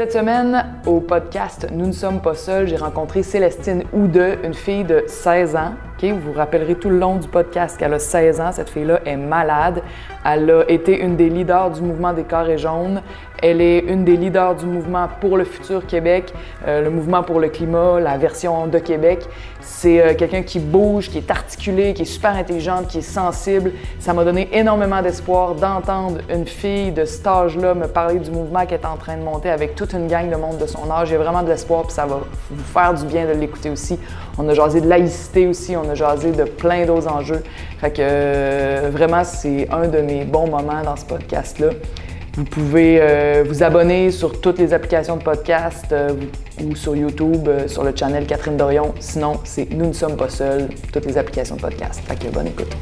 Cette semaine, au podcast Nous ne sommes pas seuls, j'ai rencontré Célestine Oude, une fille de 16 ans. Vous vous rappellerez tout le long du podcast qu'elle a 16 ans. Cette fille-là est malade. Elle a été une des leaders du mouvement des carrés jaunes. Elle est une des leaders du mouvement pour le futur Québec, euh, le mouvement pour le climat, la version de Québec. C'est euh, quelqu'un qui bouge, qui est articulé, qui est super intelligente, qui est sensible. Ça m'a donné énormément d'espoir d'entendre une fille de cet âge-là me parler du mouvement qui est en train de monter avec toute une gang de monde de son âge. J'ai vraiment de l'espoir, puis ça va vous faire du bien de l'écouter aussi. On a jasé de laïcité aussi, on a jasé de plein d'autres enjeux. Fait que euh, vraiment, c'est un de mes bons moments dans ce podcast-là. Vous pouvez euh, vous abonner sur toutes les applications de podcast euh, ou sur YouTube, sur le channel Catherine Dorion. Sinon, c'est Nous ne sommes pas seuls, toutes les applications de podcast. Fait que bonne écoute.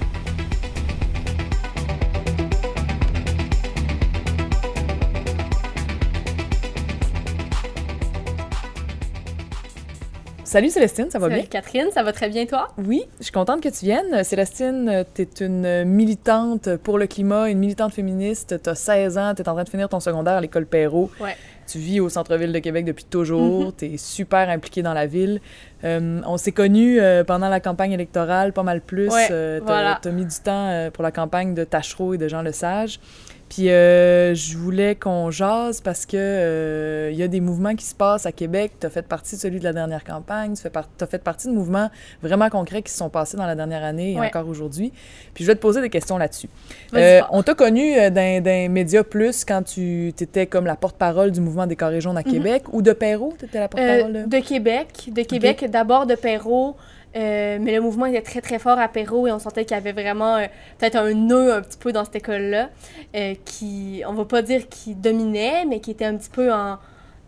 Salut Célestine, ça va Salut bien? Catherine, ça va très bien toi? Oui, je suis contente que tu viennes. Célestine, tu es une militante pour le climat, une militante féministe. Tu as 16 ans, tu es en train de finir ton secondaire à l'école Perrault. Ouais. Tu vis au centre-ville de Québec depuis toujours. Mhm. Tu es super impliquée dans la ville. Euh, on s'est connus euh, pendant la campagne électorale, pas mal plus. Ouais, Euh, voilà. t'as mis du temps pour la campagne de Tachereau et de Jean Lesage. Puis euh, je voulais qu'on jase parce que euh, il y a des mouvements qui se passent à Québec. Tu as fait partie de celui de la dernière campagne. Tu as fait partie de mouvements vraiment concrets qui se sont passés dans la dernière année et Ouais. encore aujourd'hui. Puis je vais te poser des questions là-dessus. Euh, on t'a connu euh, dans, dans Média Plus quand tu étais comme la porte-parole du mouvement des carrés jaunes à Québec ou de Perrault, tu étais la Euh, porte-parole de... de Québec, de Québec, d'abord de Perrault, euh, mais le mouvement était très très fort à Perrault et on sentait qu'il y avait vraiment euh, peut-être un nœud un petit peu dans cette école-là euh, qui, on va pas dire qui dominait, mais qui était un petit peu en,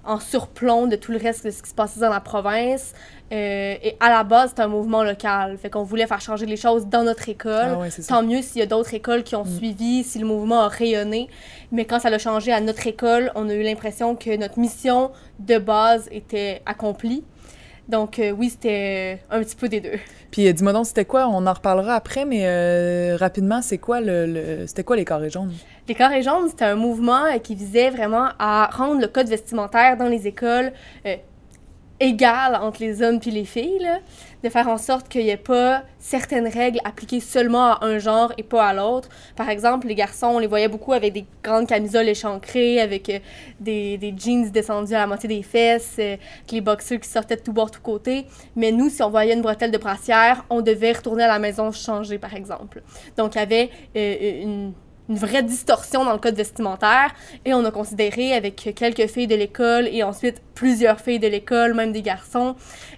en surplomb de tout le reste de ce qui se passait dans la province. Euh, et à la base, c'était un mouvement local, fait qu'on voulait faire changer les choses dans notre école. Ah ouais, c'est. Tant mieux s'il y a d'autres écoles qui ont Mm. suivi, si le mouvement a rayonné. Mais quand ça a changé à notre école, on a eu l'impression que notre mission de base était accomplie. Donc euh, oui, c'était un petit peu des deux. Puis euh, dis-moi donc, c'était quoi? On en reparlera après, mais euh, rapidement, c'est quoi le, le- c'était quoi les carrés jaunes? Les carrés jaunes, c'était un mouvement euh, qui visait vraiment à rendre le code vestimentaire dans les écoles euh, égal entre les hommes puis les filles, là, de faire en sorte qu'il n'y ait pas certaines règles appliquées seulement à un genre et pas à l'autre. Par exemple, les garçons, on les voyait beaucoup avec des grandes camisoles échancrées, avec euh, des, des jeans descendus à la moitié des fesses, euh, avec les boxers qui sortaient de tout bord, tout côté. Mais nous, si on voyait une bretelle de brassière, on devait retourner à la maison changer, par exemple. Donc, il y avait euh, une une vraie distorsion dans le code vestimentaire et on a considéré avec quelques filles de l'école et ensuite plusieurs filles de l'école, même des garçons,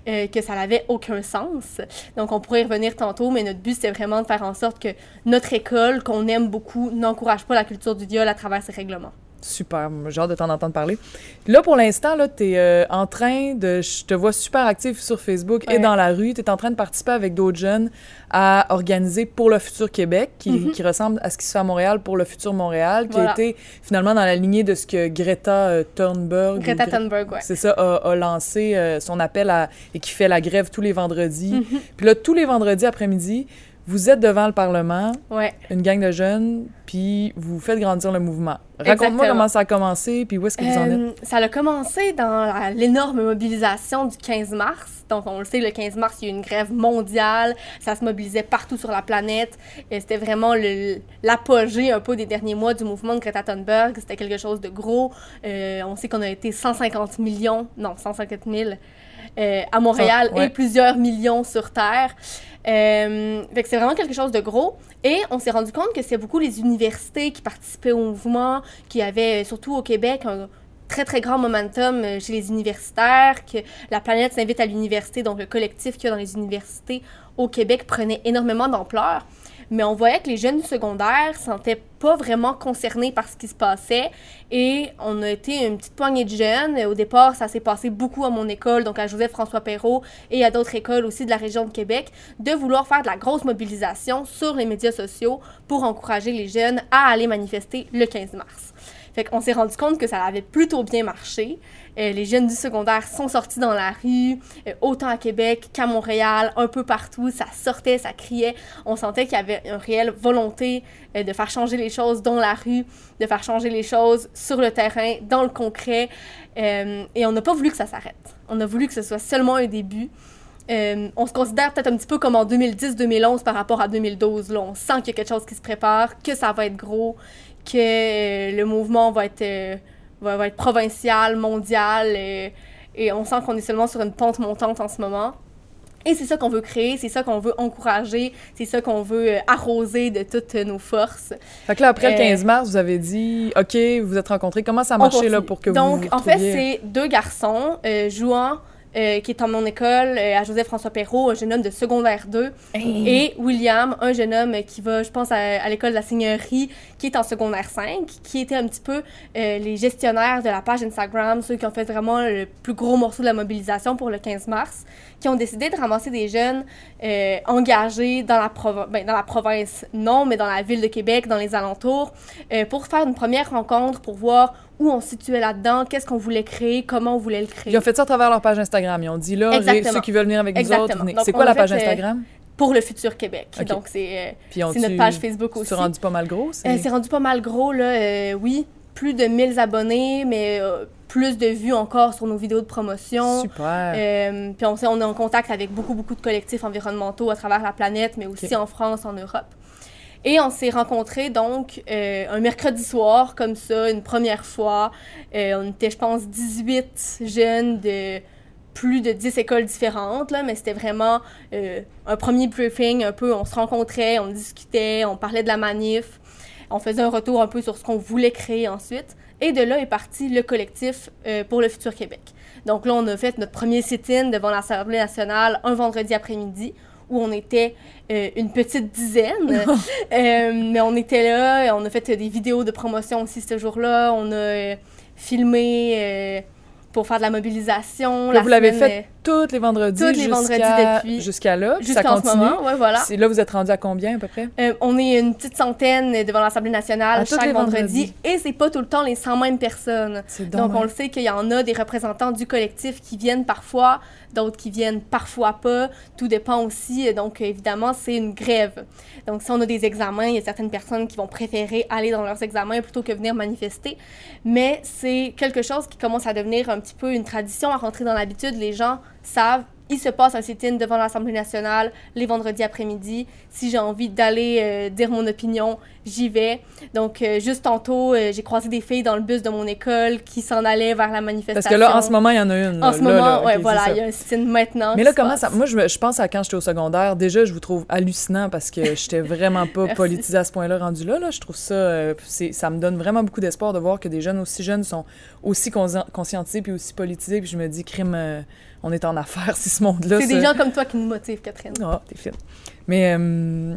euh, que ça n'avait aucun sens. Donc on pourrait y revenir tantôt, mais notre but c'était vraiment de faire en sorte que notre école, qu'on aime beaucoup, n'encourage pas la culture du viol à travers ses règlements. Super, j'ai hâte de t'en entendre parler. Là, pour l'instant, là, t'es euh, en train de... Je te vois super active sur Facebook et dans la rue. T'es en train de participer avec d'autres jeunes à organiser Pour le futur Québec, qui, Mhm. qui ressemble à ce qui se fait à Montréal pour le futur Montréal, qui a Voilà. été finalement dans la lignée de ce que Greta euh, Thunberg... Greta Gre- Thunberg, ouais. C'est ça, a, a lancé euh, son appel à, et qui fait la grève tous les vendredis. Mhm. Puis là, tous les vendredis après-midi, vous êtes devant le Parlement, Ouais. une gang de jeunes, puis vous faites grandir le mouvement. Raconte-moi comment ça a commencé, puis où est-ce que vous en êtes. Euh, ça a commencé dans l'énorme mobilisation du 15 mars. Donc, on le sait, le 15 mars, il y a eu une grève mondiale. Ça se mobilisait partout sur la planète. C'était vraiment l'apogée un peu des derniers mois du mouvement de Greta Thunberg. C'était quelque chose de gros. Euh, on sait qu'on a été 150 millions, non, 150 000 euh, à Montréal ouais. et plusieurs millions sur Terre. Euh, c'est vraiment quelque chose de gros. Et on s'est rendu compte que c'est beaucoup les universités qui participaient au mouvement, qui avaient, euh, surtout au Québec, un très très grand momentum euh, chez les universitaires, que la planète s'invite à l'université, donc le collectif qu'il y a dans les universités au Québec prenait énormément d'ampleur. Mais on voyait que les jeunes du secondaire ne sentaient pas vraiment concernés par ce qui se passait. Et on a été une petite poignée de jeunes. Au départ, ça s'est passé beaucoup à mon école, donc à Joseph-François Perrault et à d'autres écoles aussi de la région de Québec, de vouloir faire de la grosse mobilisation sur les médias sociaux pour encourager les jeunes à aller manifester le 15 mars. Fait qu'on s'est rendu compte que ça avait plutôt bien marché. Euh, les jeunes du secondaire sont sortis dans la rue, euh, autant à Québec qu'à Montréal, un peu partout. Ça sortait, ça criait. On sentait qu'il y avait une réelle volonté euh, de faire changer les choses dans la rue, de faire changer les choses sur le terrain, dans le concret. et on n'a pas voulu que ça s'arrête. On a voulu que ce soit seulement un début. on se considère peut-être un petit peu comme en 2010-2011 par rapport à 2012. Là. On sent qu'il y a quelque chose qui se prépare, que ça va être gros, que le mouvement va être va, être provincial, mondial, et, et on sent qu'on est seulement sur une pente montante en ce moment. Et c'est ça qu'on veut créer, c'est ça qu'on veut encourager, c'est ça qu'on veut euh, arroser de toutes nos forces. Fait que là, après le 15 euh, mars, vous avez dit, OK, vous vous êtes rencontrés. Comment ça a marché là, pour que Donc, vous Donc, en fait, c'est deux garçons euh, jouant euh, qui est en mon école, euh, à Joseph-François Perrault, un jeune homme de secondaire 2, et William, un jeune homme qui va, je pense, à, l'école de la Seigneurie, qui est en secondaire 5, qui était un petit peu euh, les gestionnaires de la page Instagram, ceux qui ont fait vraiment le plus gros morceau de la mobilisation pour le 15 mars, qui ont décidé de ramasser des jeunes engagés dans la, ben, dans la province, non, mais dans la ville de Québec, dans les alentours, pour faire une première rencontre, pour voir où on se situait là-dedans, qu'est-ce qu'on voulait créer, comment on voulait le créer. Ils ont fait ça à travers leur page Instagram. Ils ont dit là, ceux qui veulent venir avec nous autres, C'est quoi la page euh, Instagram? pour le futur Québec. Donc, c'est euh, notre page Facebook aussi. C'est rendu pas mal gros? C'est euh, rendu pas mal gros, là. oui, plus de 1000 abonnés, mais plus de vues encore sur nos vidéos de promotion. Super. puis on, on est en contact avec beaucoup, beaucoup de collectifs environnementaux à travers la planète, mais aussi en France, en Europe. Et on s'est rencontrés donc euh, un mercredi soir, comme ça, une première fois. Euh, on était, je pense, 18 jeunes de plus de 10 écoles différentes, là, mais c'était vraiment euh, un premier briefing, un peu, on se rencontrait, on discutait, on parlait de la manif, on faisait un retour un peu sur ce qu'on voulait créer ensuite. Et de là est parti le collectif pour le futur Québec. Donc là, on a fait notre premier sit-in devant l'Assemblée nationale un vendredi après-midi où on était euh, une petite dizaine. Euh, mais on était là, on a fait des vidéos de promotion aussi ce jour-là. On a euh, filmé pour faire de la mobilisation. vous l'avez fait tous les vendredis tous les vendredis depuis jusqu'à là jusqu'à ce moment ouais, voilà. Là vous êtes rendu à combien à peu près? Euh, on est une petite centaine devant l'Assemblée nationale ah, chaque vendredi. et c'est pas tout le temps les 100 mêmes personnes. Donc on le sait qu'il y en a des représentants du collectif qui viennent parfois d'autres qui viennent parfois pas. Tout dépend aussi donc évidemment c'est une grève. Donc si on a des examens il y a certaines personnes qui vont préférer aller dans leurs examens plutôt que venir manifester. Mais c'est quelque chose qui commence à devenir un petit peu une tradition à rentrer dans l'habitude. Les gens savent il se passe un sit-in devant l'Assemblée nationale les vendredis après-midi. Si j'ai envie d'aller euh, dire mon opinion, j'y vais. Donc, euh, juste tantôt, euh, j'ai croisé des filles dans le bus de mon école qui s'en allaient vers la manifestation. Parce que là, en ce moment, il y en a une. En ce moment, oui, voilà, il y a un sit-in maintenant. Mais là, comment ça. Moi, je, je, pense à quand j'étais au secondaire. Déjà, je vous trouve hallucinant parce que j'étais vraiment pas politisée à ce point-là, rendu là, là. Je trouve ça. ça me donne vraiment beaucoup d'espoir de voir que des jeunes aussi jeunes sont aussi conscientisés puis aussi politisés. Puis je me dis, crime on est en affaires si ce monde-là. C'est des gens comme toi qui nous motivent, Catherine. Ah, t'es fine. Mais euh,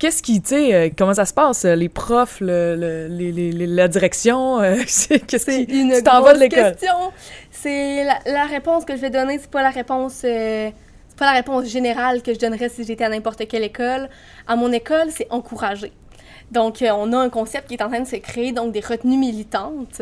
qu'est-ce qui, tu sais, euh, comment ça se passe? Les profs, le, la direction, euh, qu'est-ce qui... une tu t'en vas de l'école? question. C'est la, réponse que je vais donner, c'est pas la réponse... c'est pas la réponse générale que je donnerais si j'étais à n'importe quelle école. À mon école, c'est encourager. Donc, on a un concept qui est en train de se créer, donc des retenues militantes.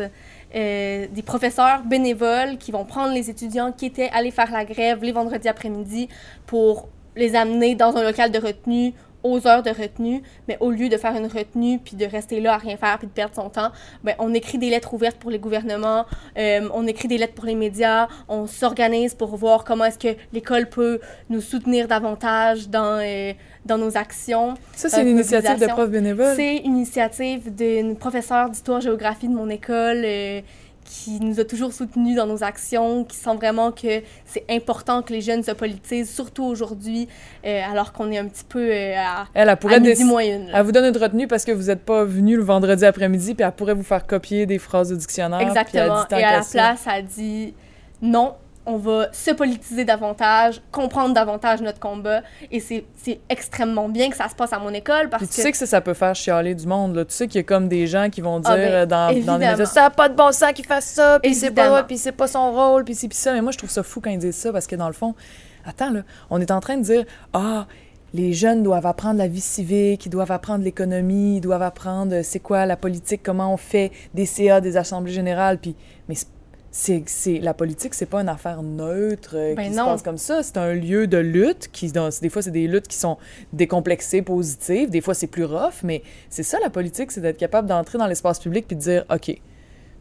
Euh, des professeurs bénévoles qui vont prendre les étudiants qui étaient allés faire la grève les vendredis après-midi pour les amener dans un local de retenue aux heures de retenue, mais au lieu de faire une retenue puis de rester là à rien faire puis de perdre son temps, ben, on écrit des lettres ouvertes pour les gouvernements, euh, on écrit des lettres pour les médias, on s'organise pour voir comment est-ce que l'école peut nous soutenir davantage dans, euh, dans nos actions. Ça, c'est une initiative de profs bénévoles? C'est une initiative d'une professeure d'histoire-géographie de mon école euh, qui nous a toujours soutenus dans nos actions, qui sent vraiment que c'est important que les jeunes se politisent, surtout aujourd'hui, euh, alors qu'on est un petit peu euh, à, elle, elle pourrait à midi moyenne. Elle vous donne une retenue parce que vous n'êtes pas venu le vendredi après-midi, puis elle pourrait vous faire copier des phrases de dictionnaire. Exactement. Et à la place, elle dit non, on va se politiser davantage, comprendre davantage notre combat. Et c'est extrêmement bien que ça se passe à mon école parce que... Tu sais que ça, peut faire chialer du monde. Là. Tu sais qu'il y a comme des gens qui vont ah, dire euh, dans, dans, les médias « Ça n'a pas de bon sens qu'il fasse ça, puis c'est pas, c'est pas son rôle, puis c'est ça. » Mais moi, je trouve ça fou quand ils disent ça parce que dans le fond, attends, là, on est en train de dire « Ah, les jeunes doivent apprendre la vie civique, ils doivent apprendre l'économie, ils doivent apprendre euh, c'est quoi la politique, comment on fait des CA, des assemblées générales, puis mais c'est la politique c'est pas une affaire neutre euh, Ben qui non. se passe comme ça. C'est un lieu de lutte qui dans- des fois c'est des luttes qui sont décomplexées positives. Des fois c'est plus rough. Mais c'est ça la politique c'est d'être capable d'entrer dans l'espace public puis de dire ok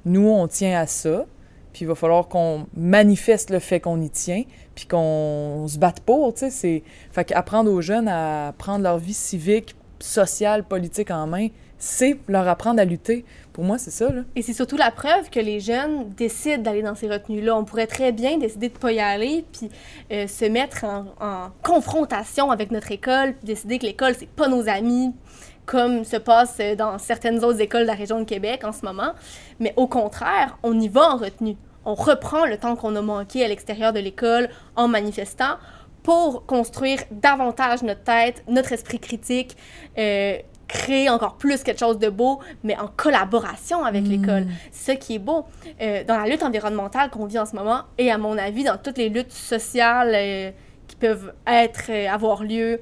nous on tient à ça. Puis il va falloir qu'on manifeste le fait qu'on y tient puis qu'on se batte pour tu sais. C'est fait qu'apprendre aux jeunes à prendre leur vie civique sociale politique en main c'est leur apprendre à lutter pour moi c'est ça Et c'est surtout la preuve que les jeunes décident d'aller dans ces retenues-là. On pourrait très bien décider de ne pas y aller, puis euh, se mettre en, confrontation avec notre école, puis décider que l'école, c'est pas nos amis, comme se passe dans certaines autres écoles de la région de Québec en ce moment. Mais au contraire, on y va en retenue. On reprend le temps qu'on a manqué à l'extérieur de l'école en manifestant pour construire davantage notre tête, notre esprit critique, euh, créer encore plus quelque chose de beau, mais en collaboration avec l'école. C'est ça qui est beau. Euh, dans la lutte environnementale qu'on vit en ce moment, et à mon avis, dans toutes les luttes sociales euh, qui peuvent être, euh, avoir lieu,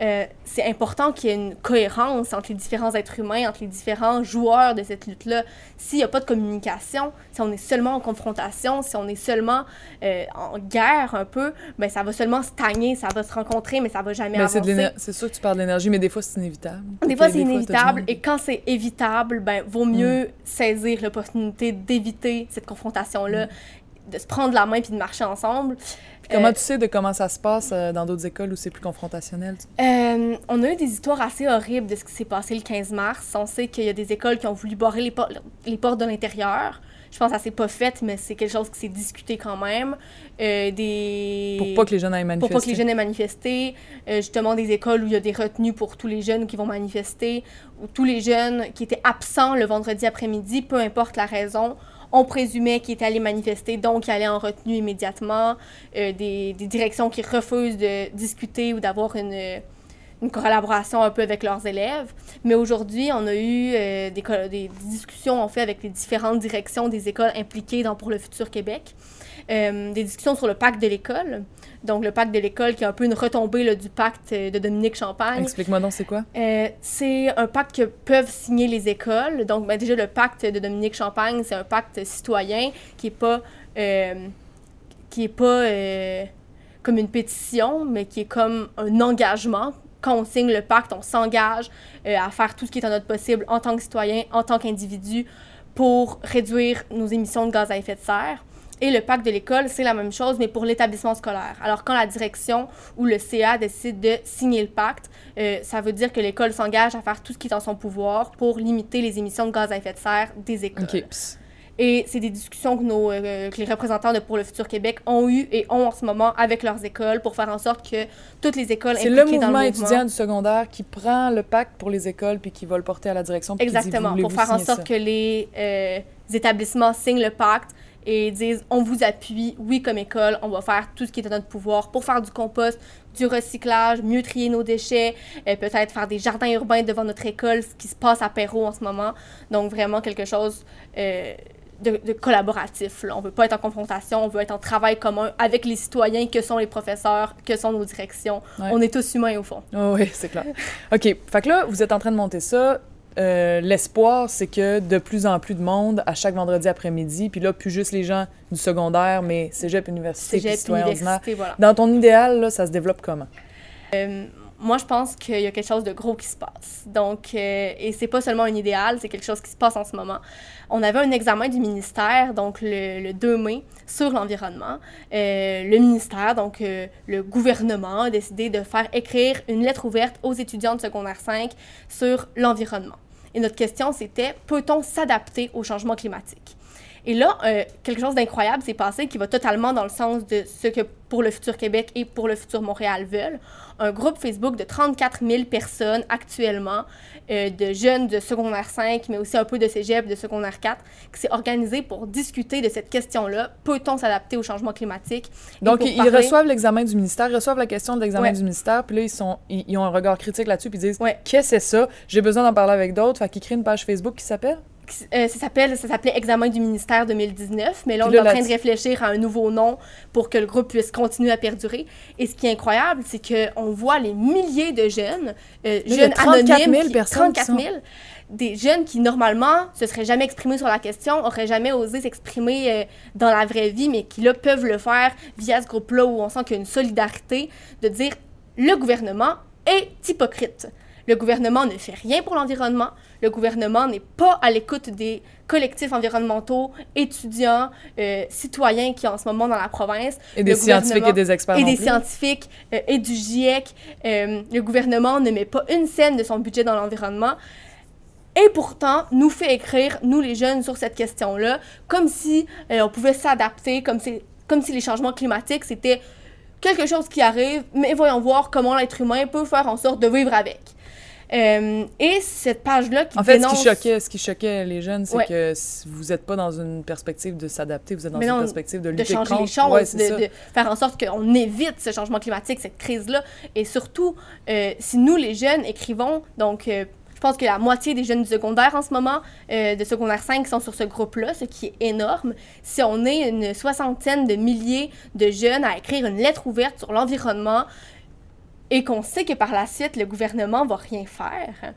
euh, c'est important qu'il y ait une cohérence entre les différents êtres humains, entre les différents joueurs de cette lutte-là. S'il n'y a pas de communication, si on est seulement en confrontation, si on est seulement euh, en guerre un peu, ben ça va seulement stagner, ça va se rencontrer, mais ça va jamais Mais c'est de avancer. c'est sûr que tu parles d'énergie, mais des fois, c'est inévitable. Des fois, c'est inévitable. Et quand c'est évitable, ben, vaut mieux saisir l'opportunité d'éviter cette confrontation-là, de se prendre la main puis de marcher ensemble. Puis comment Euh, tu sais de comment ça se passe euh, dans d'autres écoles où c'est plus confrontationnel? Euh, on a eu des histoires assez horribles de ce qui s'est passé le 15 mars. On sait qu'il y a des écoles qui ont voulu barrer les, por- les portes de l'intérieur. Je pense que ça s'est pas fait, mais c'est quelque chose qui s'est discuté quand même. Des... Pour pas que les jeunes aillent pour manifester. pas que les jeunes aient manifesté, justement des écoles où il y a des retenues pour tous les jeunes qui vont manifester, ou tous les jeunes qui étaient absents le vendredi après-midi, peu importe la raison, on présumait qu'ils étaient allés manifester, donc ils allaient en retenue immédiatement, Euh, des, directions qui refusent de discuter ou d'avoir une, collaboration un peu avec leurs élèves. Mais aujourd'hui, on a eu euh, des discussions, en fait, avec les différentes directions des écoles impliquées dans Pour le futur Québec. Euh, des discussions sur le pacte de l'école. Donc, le pacte de l'école qui est un peu une retombée là, du pacte euh, de Dominique Champagne. Explique-moi donc, c'est quoi? Euh, c'est un pacte que peuvent signer les écoles. Donc, ben, déjà, le pacte de Dominique Champagne, c'est un pacte citoyen qui est pas, euh, qui est pas euh, comme une pétition, mais qui est comme un engagement. Quand on signe le pacte, on s'engage à faire tout ce qui est en notre possible en tant que citoyen, en tant qu'individu, pour réduire nos émissions de gaz à effet de serre. Et le pacte de l'école, c'est la même chose, mais pour l'établissement scolaire. Alors, quand la direction ou le CA décide de signer le pacte, euh, ça veut dire que l'école s'engage à faire tout ce qui est en son pouvoir pour limiter les émissions de gaz à effet de serre des écoles. OK. Psst. Et c'est des discussions que, nos, euh, que les représentants de Pour le Futur Québec ont eues et ont en ce moment avec leurs écoles pour faire en sorte que toutes les écoles C'est le impliquées dans mouvement le étudiant du secondaire qui prend le pacte pour les écoles puis qui va le porter à la direction dit, Exactement, pour faire en sorte ça? que les euh, établissements signent le pacte et disent on vous appuie, oui, comme école, on va faire tout ce qui est à notre pouvoir pour faire du compost, du recyclage, mieux trier nos déchets, euh, peut-être faire des jardins urbains devant notre école, ce qui se passe à Perrault en ce moment. Donc, vraiment quelque chose euh, de, de collaboratif. Là. On veut pas être en confrontation, on veut être en travail commun avec les citoyens que sont les professeurs, que sont nos directions. Ouais. On est tous humains au fond. Oh, oui, c'est clair. OK. Fait que là, vous êtes en train de monter ça. Euh, L'espoir, c'est que de plus en plus de monde, à chaque vendredi après-midi, puis là, plus juste les gens du secondaire, mais cégep, université, puis Cégep, ordinaire. université, voilà. Dans ton idéal, là, ça se développe comment? Euh, moi, je pense qu'il y a quelque chose de gros qui se passe. Donc, euh, et c'est pas seulement un idéal, c'est quelque chose qui se passe en ce moment. On avait un examen du ministère, donc le, le 2 mai, sur l'environnement. Euh, le ministère, donc euh, le gouvernement, a décidé de faire écrire une lettre ouverte aux étudiants de secondaire 5 sur l'environnement. Et notre question, c'était peut-on s'adapter au changement climatique? Et là, euh, quelque chose d'incroyable s'est passé qui va totalement dans le sens de ce que pour le futur Québec et pour le futur Montréal veulent. Un groupe Facebook de 34 000 personnes actuellement, euh, de jeunes de secondaire 5, mais aussi un peu de cégep, de secondaire 4, qui s'est organisé pour discuter de cette question-là. Peut-on s'adapter au changement climatique? Donc, ils, parler- reçoivent l'examen du ministère, ils reçoivent la question de l'examen Ouais. du ministère, puis là, ils, sont, ils, ils ont un regard critique là-dessus, puis ils disent Ouais. Qu'est-ce que c'est ça? J'ai besoin d'en parler avec d'autres. Fait qu'ils créent une page Facebook qui s'appelle euh, ça s'appelle ça s'appelait Examen du ministère 2019, mais là, on est en train de réfléchir à un nouveau nom pour que le groupe puisse continuer à perdurer. Et ce qui est incroyable, c'est qu'on voit les milliers de jeunes, euh, jeunes 34 000 anonymes, personnes 34 000, des jeunes qui, normalement, se seraient jamais exprimés sur la question, auraient jamais osé s'exprimer euh, dans la vraie vie, mais qui, là, peuvent le faire via ce groupe-là où on sent qu'il y a une solidarité de dire le gouvernement est hypocrite. Le gouvernement ne fait rien pour l'environnement. Le gouvernement n'est pas à l'écoute des collectifs environnementaux, étudiants, euh, citoyens qui en ce moment dans la province. Et des scientifiques et des experts. Et des scientifiques euh, et du GIEC. Euh, le gouvernement ne met pas une scène de son budget dans l'environnement. Et pourtant, nous fait écrire, nous les jeunes, sur cette question-là, comme si on pouvait s'adapter, comme, comme si les changements climatiques, c'était quelque chose qui arrive, mais voyons voir comment l'être humain peut faire en sorte de vivre avec. Euh, et cette page-là qui En fait, ce, qui choquait, ce qui choquait les jeunes, c'est que vous n'êtes pas dans une perspective de s'adapter, vous êtes dans une perspective de lutter de changer les choses, de, faire en sorte qu'on évite ce changement climatique, cette crise-là. Et surtout, euh, si nous, les jeunes, écrivons, donc... Euh, je pense que la moitié des jeunes du secondaire en ce moment, de secondaire 5, sont sur ce groupe-là, ce qui est énorme. Si on est une soixantaine de milliers de jeunes à écrire une lettre ouverte sur l'environnement, et qu'on sait que par la suite, le gouvernement va rien faire,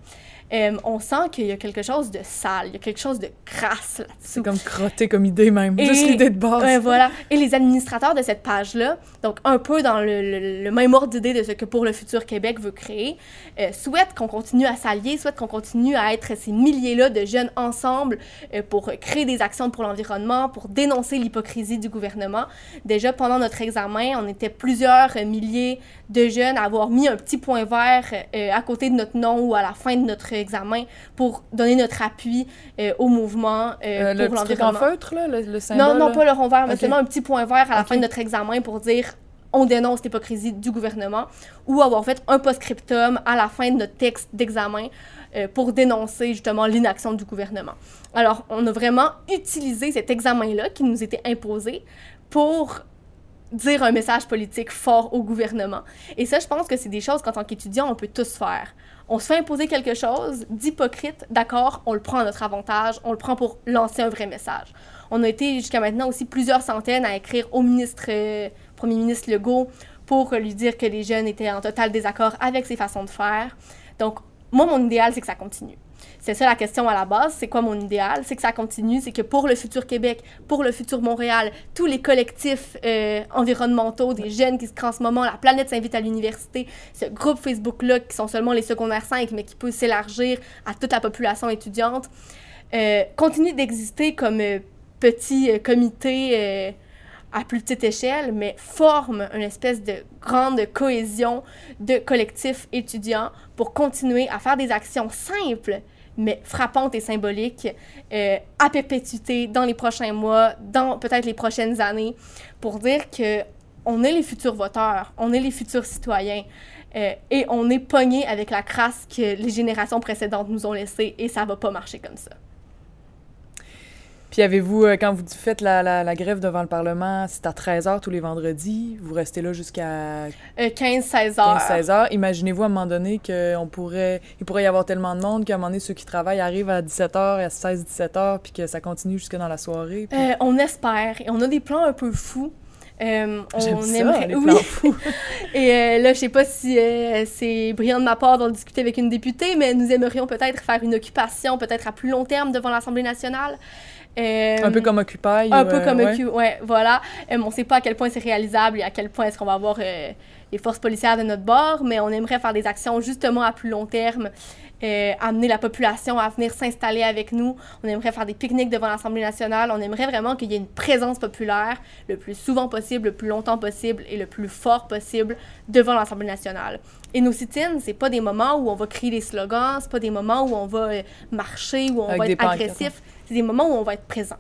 euh, on sent qu'il y a quelque chose de sale, il y a quelque chose de crasse là-dessus. C'est comme crotté comme idée même, juste l'idée de base. voilà. Et les administrateurs de cette page-là, donc un peu dans le, même ordre d'idée de ce que Pour le futur Québec veut créer, euh, souhaitent qu'on continue à s'allier, souhaitent qu'on continue à être ces milliers-là de jeunes ensemble euh, pour créer des actions pour l'environnement, pour dénoncer l'hypocrisie du gouvernement. Déjà, pendant notre examen, on était plusieurs milliers de jeunes à avoir mis un petit point vert à côté de notre nom ou à la fin de notre examen pour donner notre appui euh, au mouvement euh, euh, pour l'environnement. Le feutre, là, le, symbole? Non, non, pas le rond vert, mais seulement un petit point vert à la fin de notre examen pour dire on dénonce l'hypocrisie du gouvernement ou avoir fait un post-scriptum à la fin de notre texte d'examen pour dénoncer justement l'inaction du gouvernement. Alors, on a vraiment utilisé cet examen-là qui nous était imposé pour dire un message politique fort au gouvernement. Et ça, je pense que c'est des choses qu'en tant qu'étudiant, on peut tous faire on se fait imposer quelque chose d'hypocrite, d'accord, on le prend à notre avantage, on le prend pour lancer un vrai message. On a été jusqu'à maintenant aussi plusieurs centaines à écrire au ministre, euh, Premier ministre Legault pour lui dire que les jeunes étaient en total désaccord avec ses façons de faire. Donc, moi, mon idéal, c'est que ça continue. C'est ça la question à la base. C'est quoi mon idéal? C'est que ça continue. C'est que pour le futur Québec, pour le futur Montréal, tous les collectifs euh, environnementaux, des jeunes qui se créent en ce moment, la planète s'invite à l'université, ce groupe Facebook-là qui sont seulement les secondaires 5, mais qui peut s'élargir à toute la population étudiante, euh, continue d'exister comme euh, petit comité à plus petite échelle, mais forme une espèce de grande cohésion de collectifs étudiants pour continuer à faire des actions simples mais frappante et symbolique euh, à perpétuité dans les prochains mois, dans peut-être les prochaines années, pour dire que on est les futurs voteurs, on est les futurs citoyens. Euh, et on est pogné avec la crasse que les générations précédentes nous ont laissée et ça va pas marcher comme ça. Puis avez-vous, euh, quand vous faites la, la, grève devant le Parlement, c'est à 13 h tous les vendredis, vous restez là jusqu'à... 15-16 h 15-16 h Imaginez-vous à un moment donné qu'il pourrait, il pourrait y avoir tellement de monde qu'à un moment donné, ceux qui travaillent arrivent à 17 h, à 16-17 h, puis que ça continue jusque dans la soirée. Euh, on espère. Et on a des plans un peu fous. Euh, on ça, aimerait... les plans fous. Et là, je sais pas si c'est brillant de ma part d'en discuter avec une députée, mais nous aimerions peut-être faire une occupation, peut-être à plus long terme devant l'Assemblée nationale. Euh, un peu comme Occupy. Un peu comme Occupy, ouais, voilà. Euh, on ne sait pas à quel point c'est réalisable et à quel point est-ce qu'on va avoir euh, les forces policières de notre bord, mais on aimerait faire des actions justement à plus long terme, amener la population à venir s'installer avec nous. On aimerait faire des pique-niques devant l'Assemblée nationale. On aimerait vraiment qu'il y ait une présence populaire le plus souvent possible, le plus longtemps possible et le plus fort possible devant l'Assemblée nationale. Et nos sit-ins, c'est pas des moments où on va crier des slogans, c'est pas des moments où on va marcher, où on va être agressif c'est des moments où on va être présent.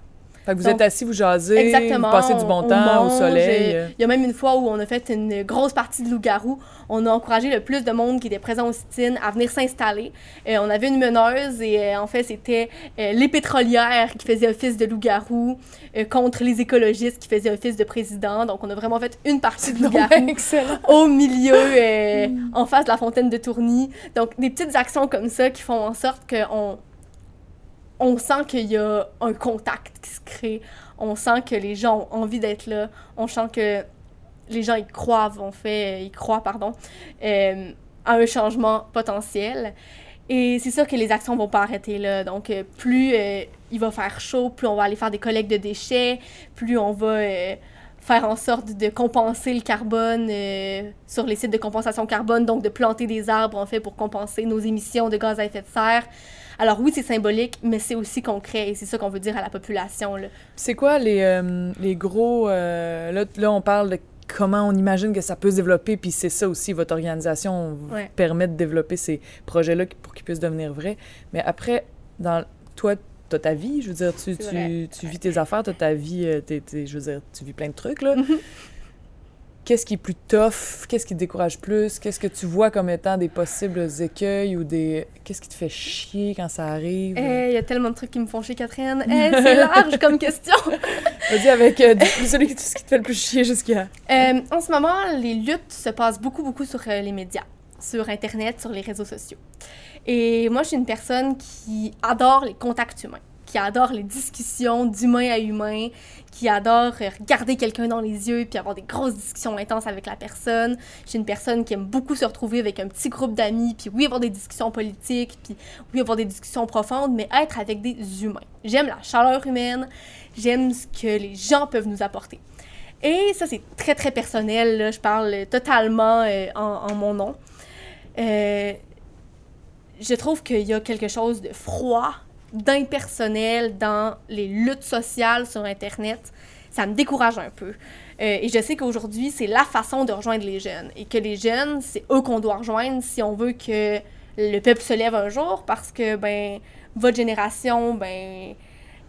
Fait que vous êtes assis, vous jasez, vous passez du bon temps au soleil. Il y a même une fois où on a fait une grosse partie de loup-garou. On a encouragé le plus de monde qui était présent au sit à venir s'installer. Euh, on avait une meneuse et euh, en fait, c'était euh, les pétrolières qui faisaient office de loup-garou contre les écologistes qui faisaient office de président. Donc, on a vraiment fait une partie de loup-garou au milieu, mm. en face de la fontaine de Tourny. Donc, des petites actions comme ça qui font en sorte qu'on on sent qu'il y a un contact qui se crée. On sent que les gens ont envie d'être là. On sent que les gens y croient, ont fait, ils croient, pardon, euh, à un changement potentiel. Et c'est sûr que les actions vont pas arrêter là. Donc, euh, plus euh, il va faire chaud, plus on va aller faire des collectes de déchets, plus on va faire en sorte de compenser le carbone sur les sites de compensation carbone, donc de planter des arbres en fait pour compenser nos émissions de gaz à effet de serre. Alors oui, c'est symbolique, mais c'est aussi concret et c'est ça qu'on veut dire à la population. C'est quoi les, les gros... là, là, on parle de comment on imagine que ça peut se développer, puis c'est ça aussi, votre organisation permet de développer ces projets-là pour qu'ils puissent devenir vrais. Mais après, dans toi, tu as ta vie, je veux dire, tu, tu, tu, vis tes affaires, tu as ta vie, euh, je veux dire, tu vis plein de trucs, là. Mm-hmm qu'est-ce qui est plus tough, qu'est-ce qui te décourage plus, qu'est-ce que tu vois comme étant des possibles écueils ou des... Qu'est-ce qui te fait chier quand ça arrive? Eh, il y a tellement de trucs qui me font chier, Catherine. Eh, c'est large comme question! Vas-y avec euh, celui qui, ce qui te fait le plus chier jusqu'à... Euh, en ce moment, les luttes se passent beaucoup, beaucoup sur euh, les médias, sur Internet, sur les réseaux sociaux. Et moi, je suis une personne qui adore les contacts humains qui adore les discussions d'humain à humain, qui adore regarder quelqu'un dans les yeux puis avoir des grosses discussions intenses avec la personne. J'ai une personne qui aime beaucoup se retrouver avec un petit groupe d'amis, puis oui, avoir des discussions politiques, puis oui, avoir des discussions profondes, mais être avec des humains. J'aime la chaleur humaine, j'aime ce que les gens peuvent nous apporter. Et ça, c'est très, très personnel. Je parle totalement euh, en, mon nom. Euh, je trouve qu'il y a quelque chose de froid d'impersonnel dans les luttes sociales sur Internet, ça me décourage un peu. Euh, et je sais qu'aujourd'hui, c'est la façon de rejoindre les jeunes. Et que les jeunes, c'est eux qu'on doit rejoindre si on veut que le peuple se lève un jour, parce que, ben, votre génération, ben,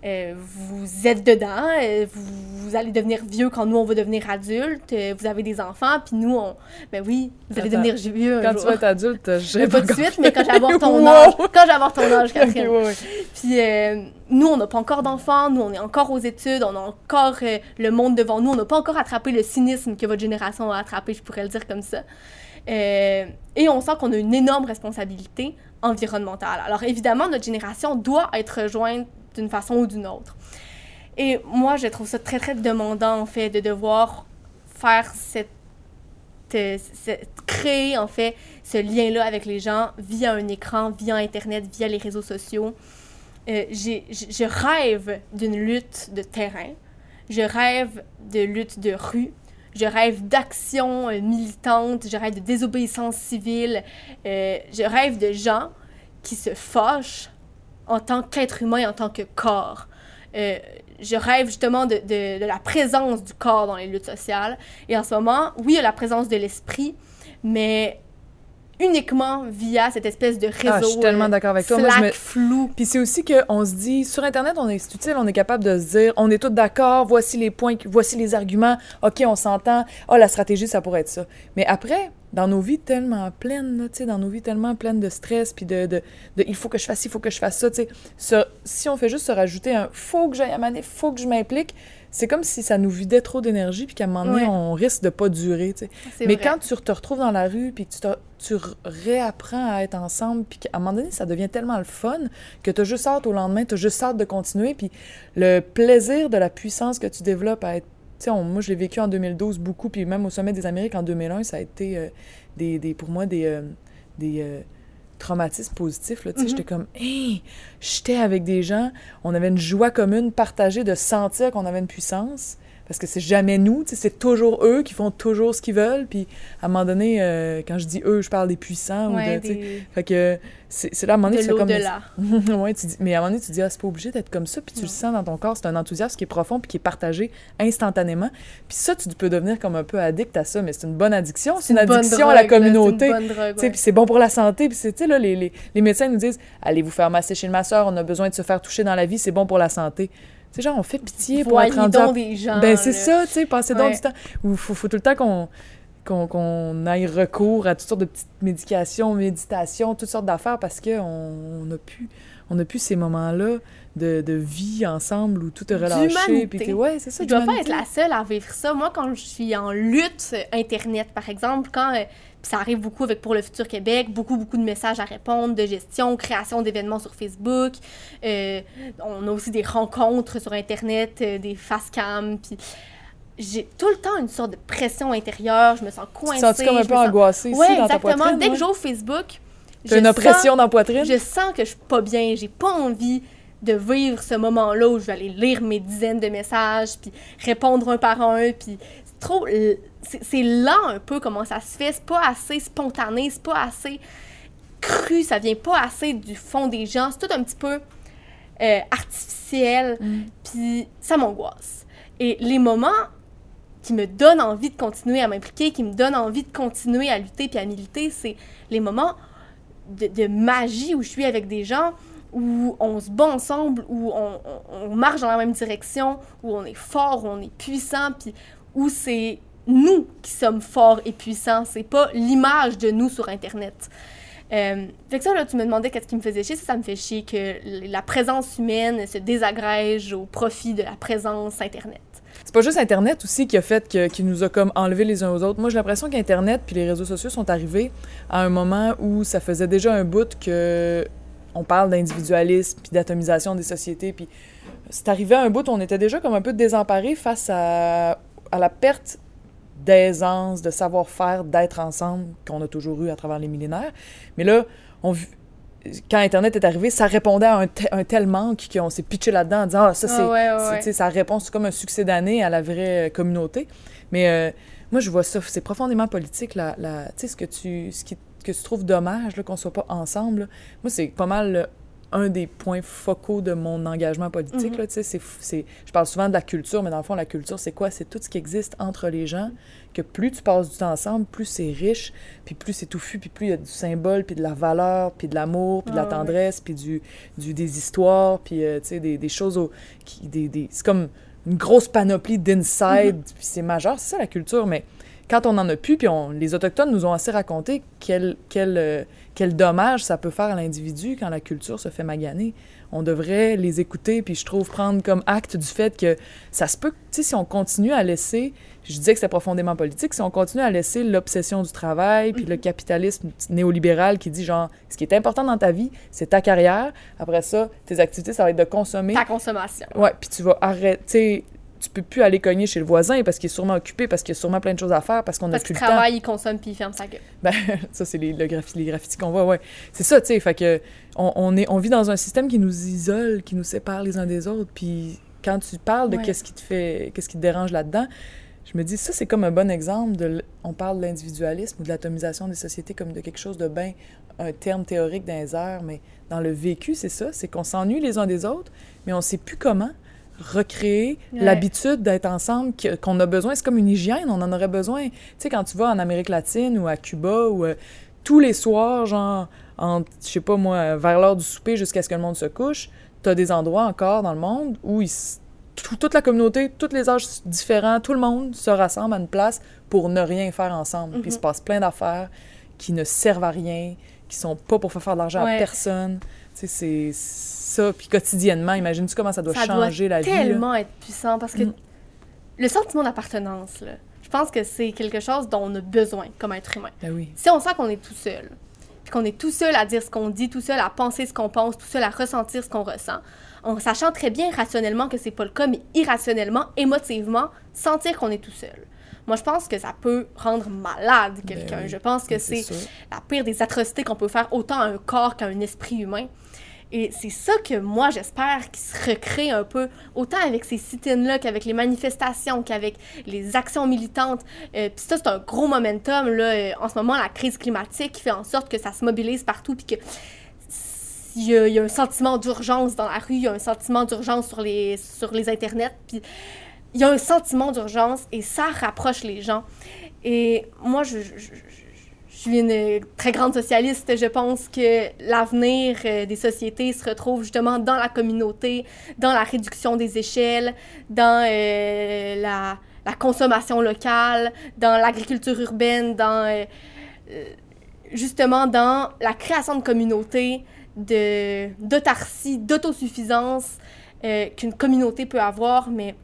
euh, vous êtes dedans, euh, vous, allez devenir vieux quand nous, on va devenir adultes, euh, vous avez des enfants, puis nous, on... Ben oui, vous allez devenir vieux Quand tu vas être adulte, je Pas de suite, mais quand j'avais ton âge, quand j'avais ton âge, Catherine. Puis nous, on n'a pas encore d'enfants, nous, on est encore aux études, on a encore le monde devant nous, on n'a pas encore attrapé le cynisme que votre génération a attrapé, je pourrais le dire comme ça. et on sent qu'on a une énorme responsabilité environnementale. Alors évidemment, notre génération doit être rejointe d'une façon ou d'une autre. Et moi, je trouve ça très, très demandant, en fait, de devoir faire cette, créer, en fait, ce lien-là avec les gens via un écran, via Internet, via les réseaux sociaux. Euh, je rêve d'une lutte de terrain. Je rêve de lutte de rue. Je rêve d'action euh, militante. Je rêve de désobéissance civile. Euh, je rêve de gens qui se fâchent en tant qu'être humain, en tant que corps. Euh, je rêve justement de, de, la présence du corps dans les luttes sociales. Et en ce moment, oui, il y a la présence de l'esprit, mais uniquement via cette espèce de réseau. Ah, je suis tellement d'accord avec toi. Slack, me... flou. Puis c'est aussi qu'on se dit, sur Internet, on est utile, on est capable de se dire, on est tous d'accord, voici les points, voici les arguments, OK, on s'entend, oh, la stratégie, ça pourrait être ça. Mais après, dans nos vies tellement pleines, tu sais, dans nos vies tellement pleines de stress, puis de, de, il faut que je fasse il faut que je fasse ça, tu sais. Si on fait juste se rajouter un faut que j'aille à il faut que je m'implique, c'est comme si ça nous vidait trop d'énergie, puis qu'à un moment donné, on risque de pas durer, tu sais. Mais quand tu te retrouves dans la rue, puis que tu, tu réapprends à être ensemble, puis qu'à un moment donné, ça devient tellement le fun que tu as juste hâte au lendemain, tu as juste hâte de continuer, puis le plaisir de la puissance que tu développes à être moi, je l'ai vécu en 2012 beaucoup, puis même au Sommet des Amériques en 2001, ça a été euh, des, des, pour moi des, euh, des euh, traumatismes positifs. Là, mm-hmm. J'étais comme, hey, j'étais avec des gens, on avait une joie commune partagée de sentir qu'on avait une puissance parce que c'est jamais nous, c'est toujours eux qui font toujours ce qu'ils veulent. Puis à un moment donné, euh, quand je dis eux, je parle des puissants. ou de, des... Fait que c'est là, à un moment donné, tu comme. ouais, tu dis... Mais à un moment donné, tu dis, ah, c'est pas obligé d'être comme ça. Puis tu le sens dans ton corps, c'est un enthousiasme qui est profond puis qui est partagé instantanément. Puis ça, tu peux devenir comme un peu addict à ça, mais c'est une bonne addiction. C'est une, addiction à la communauté. Puis c'est bon pour la santé. Puis tu sais, là, les, les, les médecins nous disent, allez vous faire masser chez le masseur, on a besoin de se faire toucher dans la vie, c'est bon pour la santé. Sais, genre, on fait pitié pour être rendu... des gens. Ben, c'est ça, tu sais, passer donc du temps. Il faut, faut, tout le temps qu'on qu'on aille recours à toutes sortes de petites médications, méditations, toutes sortes d'affaires parce qu'on n'a plus on n'a plus ces moments-là de, de, vie ensemble où tout est relâché. Puis ouais, c'est ça. Je dois pas être la seule à vivre ça. Moi, quand je suis en lutte Internet, par exemple, quand euh, ça arrive beaucoup avec Pour le Futur Québec, beaucoup, beaucoup de messages à répondre, de gestion, création d'événements sur Facebook. Euh, on a aussi des rencontres sur Internet, euh, des face cam. Puis j'ai tout le temps une sorte de pression intérieure. Je me sens coincée. Tu te sens comme un peu angoissée ouais, dans exactement. ta poitrine. Dès que j'ouvre Facebook, j'ai une oppression dans la poitrine? Je sens que je suis pas bien. J'ai pas envie de vivre ce moment-là où je vais aller lire mes dizaines de messages, puis répondre un par un, puis c'est trop... C'est lent un peu comment ça se fait, c'est pas assez spontané, c'est pas assez cru, ça vient pas assez du fond des gens, c'est tout un petit peu euh, artificiel, mm. puis ça m'angoisse. Et les moments qui me donnent envie de continuer à m'impliquer, qui me donnent envie de continuer à lutter puis à militer, c'est les moments de, de, magie où je suis avec des gens où on se bat ensemble, où on, marche dans la même direction, où on est fort, où on est puissant, puis où c'est nous qui sommes forts et puissants, c'est pas l'image de nous sur Internet. Euh, fait que ça, là, tu me demandais qu'est-ce qui me faisait chier. Ça, ça me fait chier que la présence humaine se désagrège au profit de la présence Internet. C'est pas juste Internet aussi qui a fait que, qui nous a comme enlevé les uns aux autres. Moi, j'ai l'impression qu'Internet puis les réseaux sociaux sont arrivés à un moment où ça faisait déjà un bout que on parle d'individualisme puis d'atomisation des sociétés. Puis c'est arrivé à un bout où on était déjà comme un peu désemparés face à, à la perte d'aisance, de savoir-faire, d'être ensemble qu'on a toujours eu à travers les millénaires. Mais là, on, quand Internet est arrivé, ça répondait à un, tel manque qu'on s'est pitché là-dedans en disant Ah, ça, ah c'est, ça répond, c'est comme un succès d'année à la vraie communauté. Mais euh, moi, je vois ça, c'est profondément politique, la, la, ce que tu, ce qui que tu trouves dommage qu'on ne soit pas ensemble, moi, c'est pas mal un des points focaux de mon engagement politique. Mm c'est, je parle souvent de la culture, mais dans le fond, la culture, c'est quoi? C'est tout ce qui existe entre les gens, que plus tu passes du temps ensemble, plus c'est riche, puis plus c'est touffu, puis plus il y a du symbole, puis de la valeur, puis de l'amour, puis de la tendresse, puis du, du, des histoires, puis euh, des, des, choses... qui, des, des, c'est comme une grosse panoplie d'inside, mm-hmm. puis c'est majeur. C'est ça, la culture, mais quand on en a plus, puis on, les Autochtones nous ont assez raconté quel, quel, euh, quel dommage ça peut faire à l'individu quand la culture se fait maganer. On devrait les écouter, puis je trouve prendre comme acte du fait que ça se peut, tu sais, si on continue à laisser, je disais que c'est profondément politique, si on continue à laisser l'obsession du travail, puis le mhm. capitalisme néolibéral qui dit genre, ce qui est important dans ta vie, c'est ta carrière. Après ça, tes activités, ça va être de consommer. Ta consommation. Ouais, puis tu vas arrêter, tu peux plus aller cogner chez le voisin parce qu'il est sûrement occupé, parce qu'il y a sûrement plein de choses à faire, parce qu'on a plus le temps. Parce travaille, il consomme, puis il ferme sa gueule. Ben, ça, c'est les, le les graffitis qu'on voit, ouais. C'est ça, tu sais, fait que on, on, est, on vit dans un système qui nous isole, qui nous sépare les uns des autres, puis quand tu parles de qu'est-ce qui te fait, qu'est-ce qui te dérange là-dedans, je me dis, ça, c'est comme un bon exemple de... On parle de l'individualisme ou de l'atomisation des sociétés comme de quelque chose de bien, un terme théorique d'un airs, mais dans le vécu, c'est ça, c'est qu'on s'ennuie les uns des autres, mais on sait plus comment recréer l'habitude d'être ensemble qu'on a besoin. C'est comme une hygiène, on en aurait besoin. Tu sais, quand tu vas en Amérique latine ou à Cuba, ou euh, tous les soirs, genre, je sais pas moi, vers l'heure du souper jusqu'à ce que le monde se couche, tu as des endroits encore dans le monde où toute la communauté, tous les âges différents, tout le monde se rassemble à une place pour ne rien faire ensemble. Puis il se mhm. passe plein d'affaires qui ne servent à rien, qui sont pas pour faire de l'argent à personne. Tu sais, c'est ça, puis quotidiennement, imagine-tu comment ça doit changer la vie? Ça doit tellement être puissant parce que mm. le sentiment d'appartenance, là, je pense que c'est quelque chose dont on a besoin comme être humain. Ben oui. Si on sent qu'on est tout seul, puis qu'on est tout seul à dire ce qu'on dit, tout seul à penser ce qu'on pense, tout seul à ressentir ce qu'on ressent, en sachant très bien rationnellement que c'est pas le cas, mais irrationnellement, émotivement, sentir qu'on est tout seul. Moi, je pense que ça peut rendre malade ben quelqu'un. je pense que c'est la pire des atrocités qu'on peut faire autant à un corps qu'à un esprit humain. Et c'est ça que moi, j'espère qu'il se recrée un peu, autant avec ces sit-ins-là qu'avec les manifestations, qu'avec les actions militantes. Euh, puis ça, c'est un gros momentum, là, euh, en ce moment, la crise climatique fait en sorte que ça se mobilise partout, puis que il y, a, un sentiment d'urgence dans la rue, il y a un sentiment d'urgence sur les, sur les internets, puis il y a un sentiment d'urgence et ça rapproche les gens. Et moi, je suis une très grande socialiste. Je pense que l'avenir euh, des sociétés se retrouve justement dans la communauté, dans la réduction des échelles, dans euh, la, consommation locale, dans l'agriculture urbaine, dans euh, justement dans la création de communautés, de d'autarcie, d'autosuffisance euh, qu'une communauté peut avoir, mais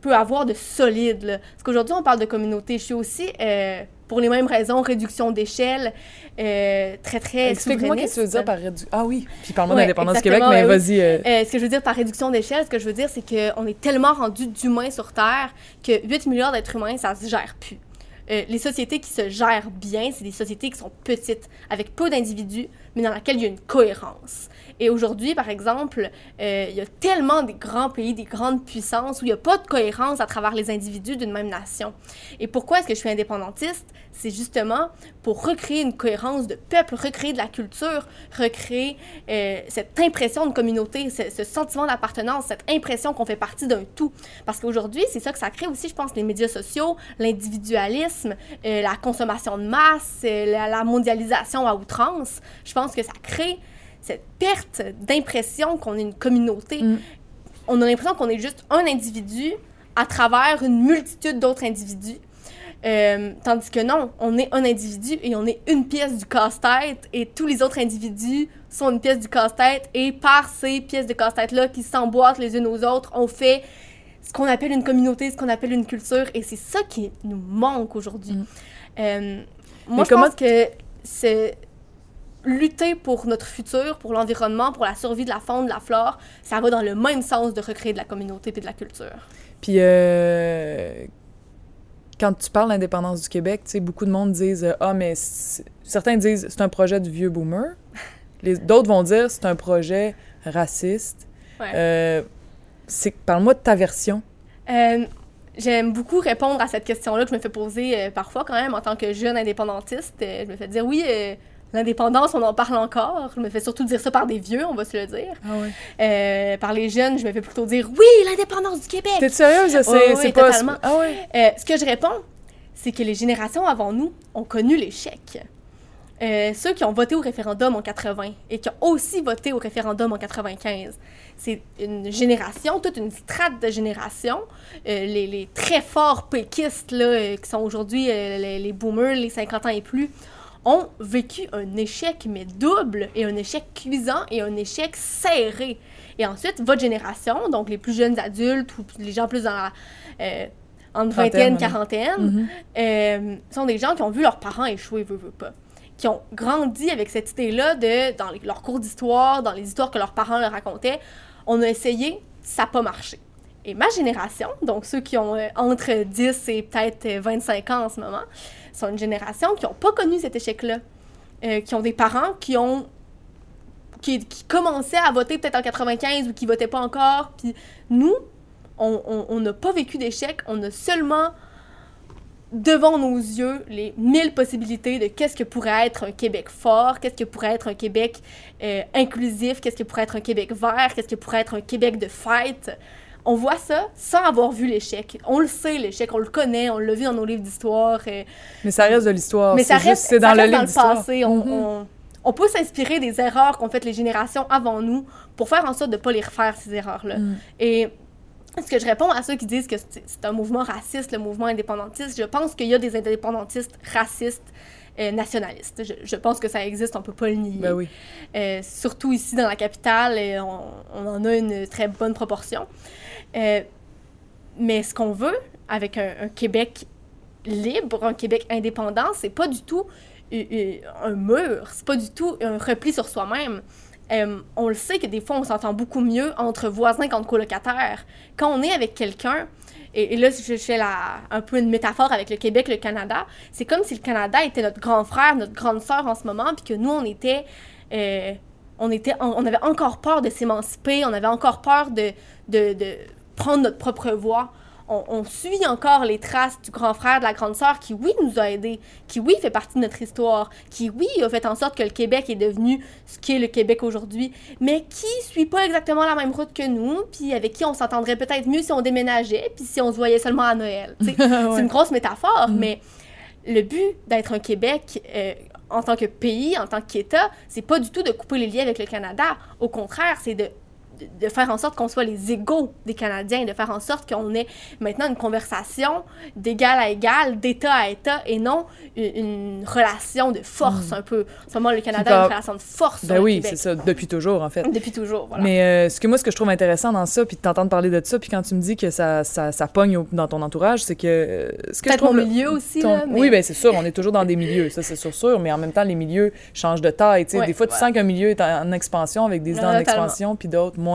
peut avoir de solide. Là. Parce qu'aujourd'hui, on parle de communauté. Je suis aussi, euh, pour les mêmes raisons, réduction d'échelle, euh, très, très Explique-moi ce que tu veux dire par réduction. Ah oui, puis parle-moi ouais, d'indépendance du Québec, mais vas-y. Euh... ce que je veux dire par réduction d'échelle, ce que je veux dire, c'est qu'on est tellement rendu d'humains sur Terre que 8 milliards d'êtres humains, ça se gère plus. les sociétés qui se gèrent bien, c'est des sociétés qui sont petites, avec peu d'individus, mais dans lesquelles il y a une cohérence. Et aujourd'hui, par exemple, euh, il y a tellement de grands pays, des grandes puissances où il n'y a pas de cohérence à travers les individus d'une même nation. Et pourquoi est-ce que je suis indépendantiste? C'est justement pour recréer une cohérence de peuple, recréer de la culture, recréer euh, cette impression de communauté, ce, sentiment d'appartenance, cette impression qu'on fait partie d'un tout. Parce qu'aujourd'hui, c'est ça que ça crée aussi, je pense, les médias sociaux, l'individualisme, euh, la consommation de masse, la mondialisation à outrance. Je pense que ça crée cette perte d'impression qu'on est une communauté. Mm. On a l'impression qu'on est juste un individu à travers une multitude d'autres individus. Euh, tandis que non, on est un individu et on est une pièce du casse-tête et tous les autres individus sont une pièce du casse-tête et par ces pièces de casse-tête-là qui s'emboîtent les unes aux autres, on fait ce qu'on appelle une communauté, ce qu'on appelle une culture et c'est ça qui nous manque aujourd'hui. Mm. Euh, moi, je pense que c'est lutter pour notre futur, pour l'environnement, pour la survie de la faune, de la flore, ça va dans le même sens de recréer de la communauté et de la culture. Puis, euh, quand tu parles d'indépendance du Québec, tu sais, beaucoup de monde disent euh, Ah, mais certains disent c'est un projet du vieux boomer. D'autres vont dire c'est un projet raciste. Ouais. Euh, Parle-moi de ta version. Euh, j'aime beaucoup répondre à cette question-là que je me fais poser parfois quand même en tant que jeune indépendantiste. je me fais dire oui, L'indépendance, on en parle encore. Je me fais surtout dire ça par des vieux, on va se le dire. Ah oui. euh, par les jeunes, je me fais plutôt dire oui, l'indépendance du Québec. T'es sérieuse? C'est oui, pas. Totalement. Ah. Euh, ce que je réponds, c'est que les générations avant nous ont connu l'échec. Euh, ceux qui ont voté au référendum en 80 et qui ont aussi voté au référendum en 95. C'est une génération, toute une strate de génération. Euh, les, les, très forts péquistes, là, euh, qui sont aujourd'hui les, les, boomers, les 50 ans et plus, ont vécu un échec, mais double, et un échec cuisant et un échec serré. Et ensuite, votre génération, donc les plus jeunes adultes ou les gens plus dans la. Euh, entre vingtaine, quarantaine, mm-hmm. euh, sont des gens qui ont vu leurs parents échouer, veut, veut pas. Qui ont grandi avec cette idée-là de, dans leurs cours d'histoire, dans les histoires que leurs parents leur racontaient, on a essayé, ça n'a pas marché. Et ma génération, donc ceux qui ont euh, entre 10 et peut-être 25 ans en ce moment, sont une génération qui n'ont pas connu cet échec-là, euh, qui ont des parents qui ont qui, commençaient à voter peut-être en 95 ou qui votaient pas encore. Puis nous, on n'a pas vécu d'échec, on a seulement devant nos yeux les mille possibilités de qu'est-ce que pourrait être un Québec fort, qu'est-ce que pourrait être un Québec euh, inclusif, qu'est-ce que pourrait être un Québec vert, qu'est-ce que pourrait être un Québec de fête on voit ça sans avoir vu l'échec. On le sait, l'échec, on le connaît, on l'a vu dans nos livres d'histoire. Mais ça reste de l'histoire. Mais ça reste, c'est dans, le, livre le passé. Mm-hmm. On, peut s'inspirer des erreurs qu'ont faites les générations avant nous pour faire en sorte de ne pas les refaire, ces erreurs-là. Mm. Et ce que je réponds à ceux qui disent que c'est un mouvement raciste, le mouvement indépendantiste, je pense qu'il y a des indépendantistes racistes euh, nationalistes. Je, pense que ça existe, on peut pas le nier. Ben oui. Euh, surtout ici dans la capitale, on, on, en a une très bonne proportion. Euh, mais ce qu'on veut avec un, Québec libre, un Québec indépendant, c'est pas du tout un mur, c'est pas du tout un repli sur soi-même. Euh, on le sait que des fois, on s'entend beaucoup mieux entre voisins qu'entre colocataires. Quand on est avec quelqu'un, et, là, je fais la, un peu une métaphore avec le Québec, le Canada, c'est comme si le Canada était notre grand frère, notre grande sœur en ce moment, puis que nous, on était... Euh, on, était on avait encore peur de s'émanciper, on avait encore peur de, prendre notre propre voie. On, suit encore les traces du grand frère, de la grande sœur qui, oui, nous a aidés, qui, oui, fait partie de notre histoire, qui, oui, a fait en sorte que le Québec est devenu ce qu'est le Québec aujourd'hui, mais qui suit pas exactement la même route que nous, puis avec qui on s'entendrait peut-être mieux si on déménageait, puis si on se voyait seulement à Noël. C'est une grosse métaphore, mm. mais le but d'être un Québec euh, en tant que pays, en tant qu'État, c'est pas du tout de couper les liens avec le Canada. Au contraire, c'est de de faire en sorte qu'on soit les égaux des Canadiens, de faire en sorte qu'on ait maintenant une conversation d'égal à égal, d'État à État, et non une, relation de force un peu. En ce moment, le Canada a une relation de force. Ben oui, c'est ça, depuis toujours, en fait. Depuis toujours, voilà. Mais euh, ce que moi, ce que je trouve intéressant dans ça, puis de t'entendre parler de ça, puis quand tu me dis que ça, ça, ça pogne dans ton entourage, c'est que... Euh, ce que Peut-être milieu aussi, là, Oui, ben c'est sûr, on est toujours dans des milieux, ça c'est sûr, sûr, mais en même temps, les milieux changent de taille, tu sais. des fois, tu sens qu'un milieu est en, expansion avec des idées en expansion, puis d'autres moins.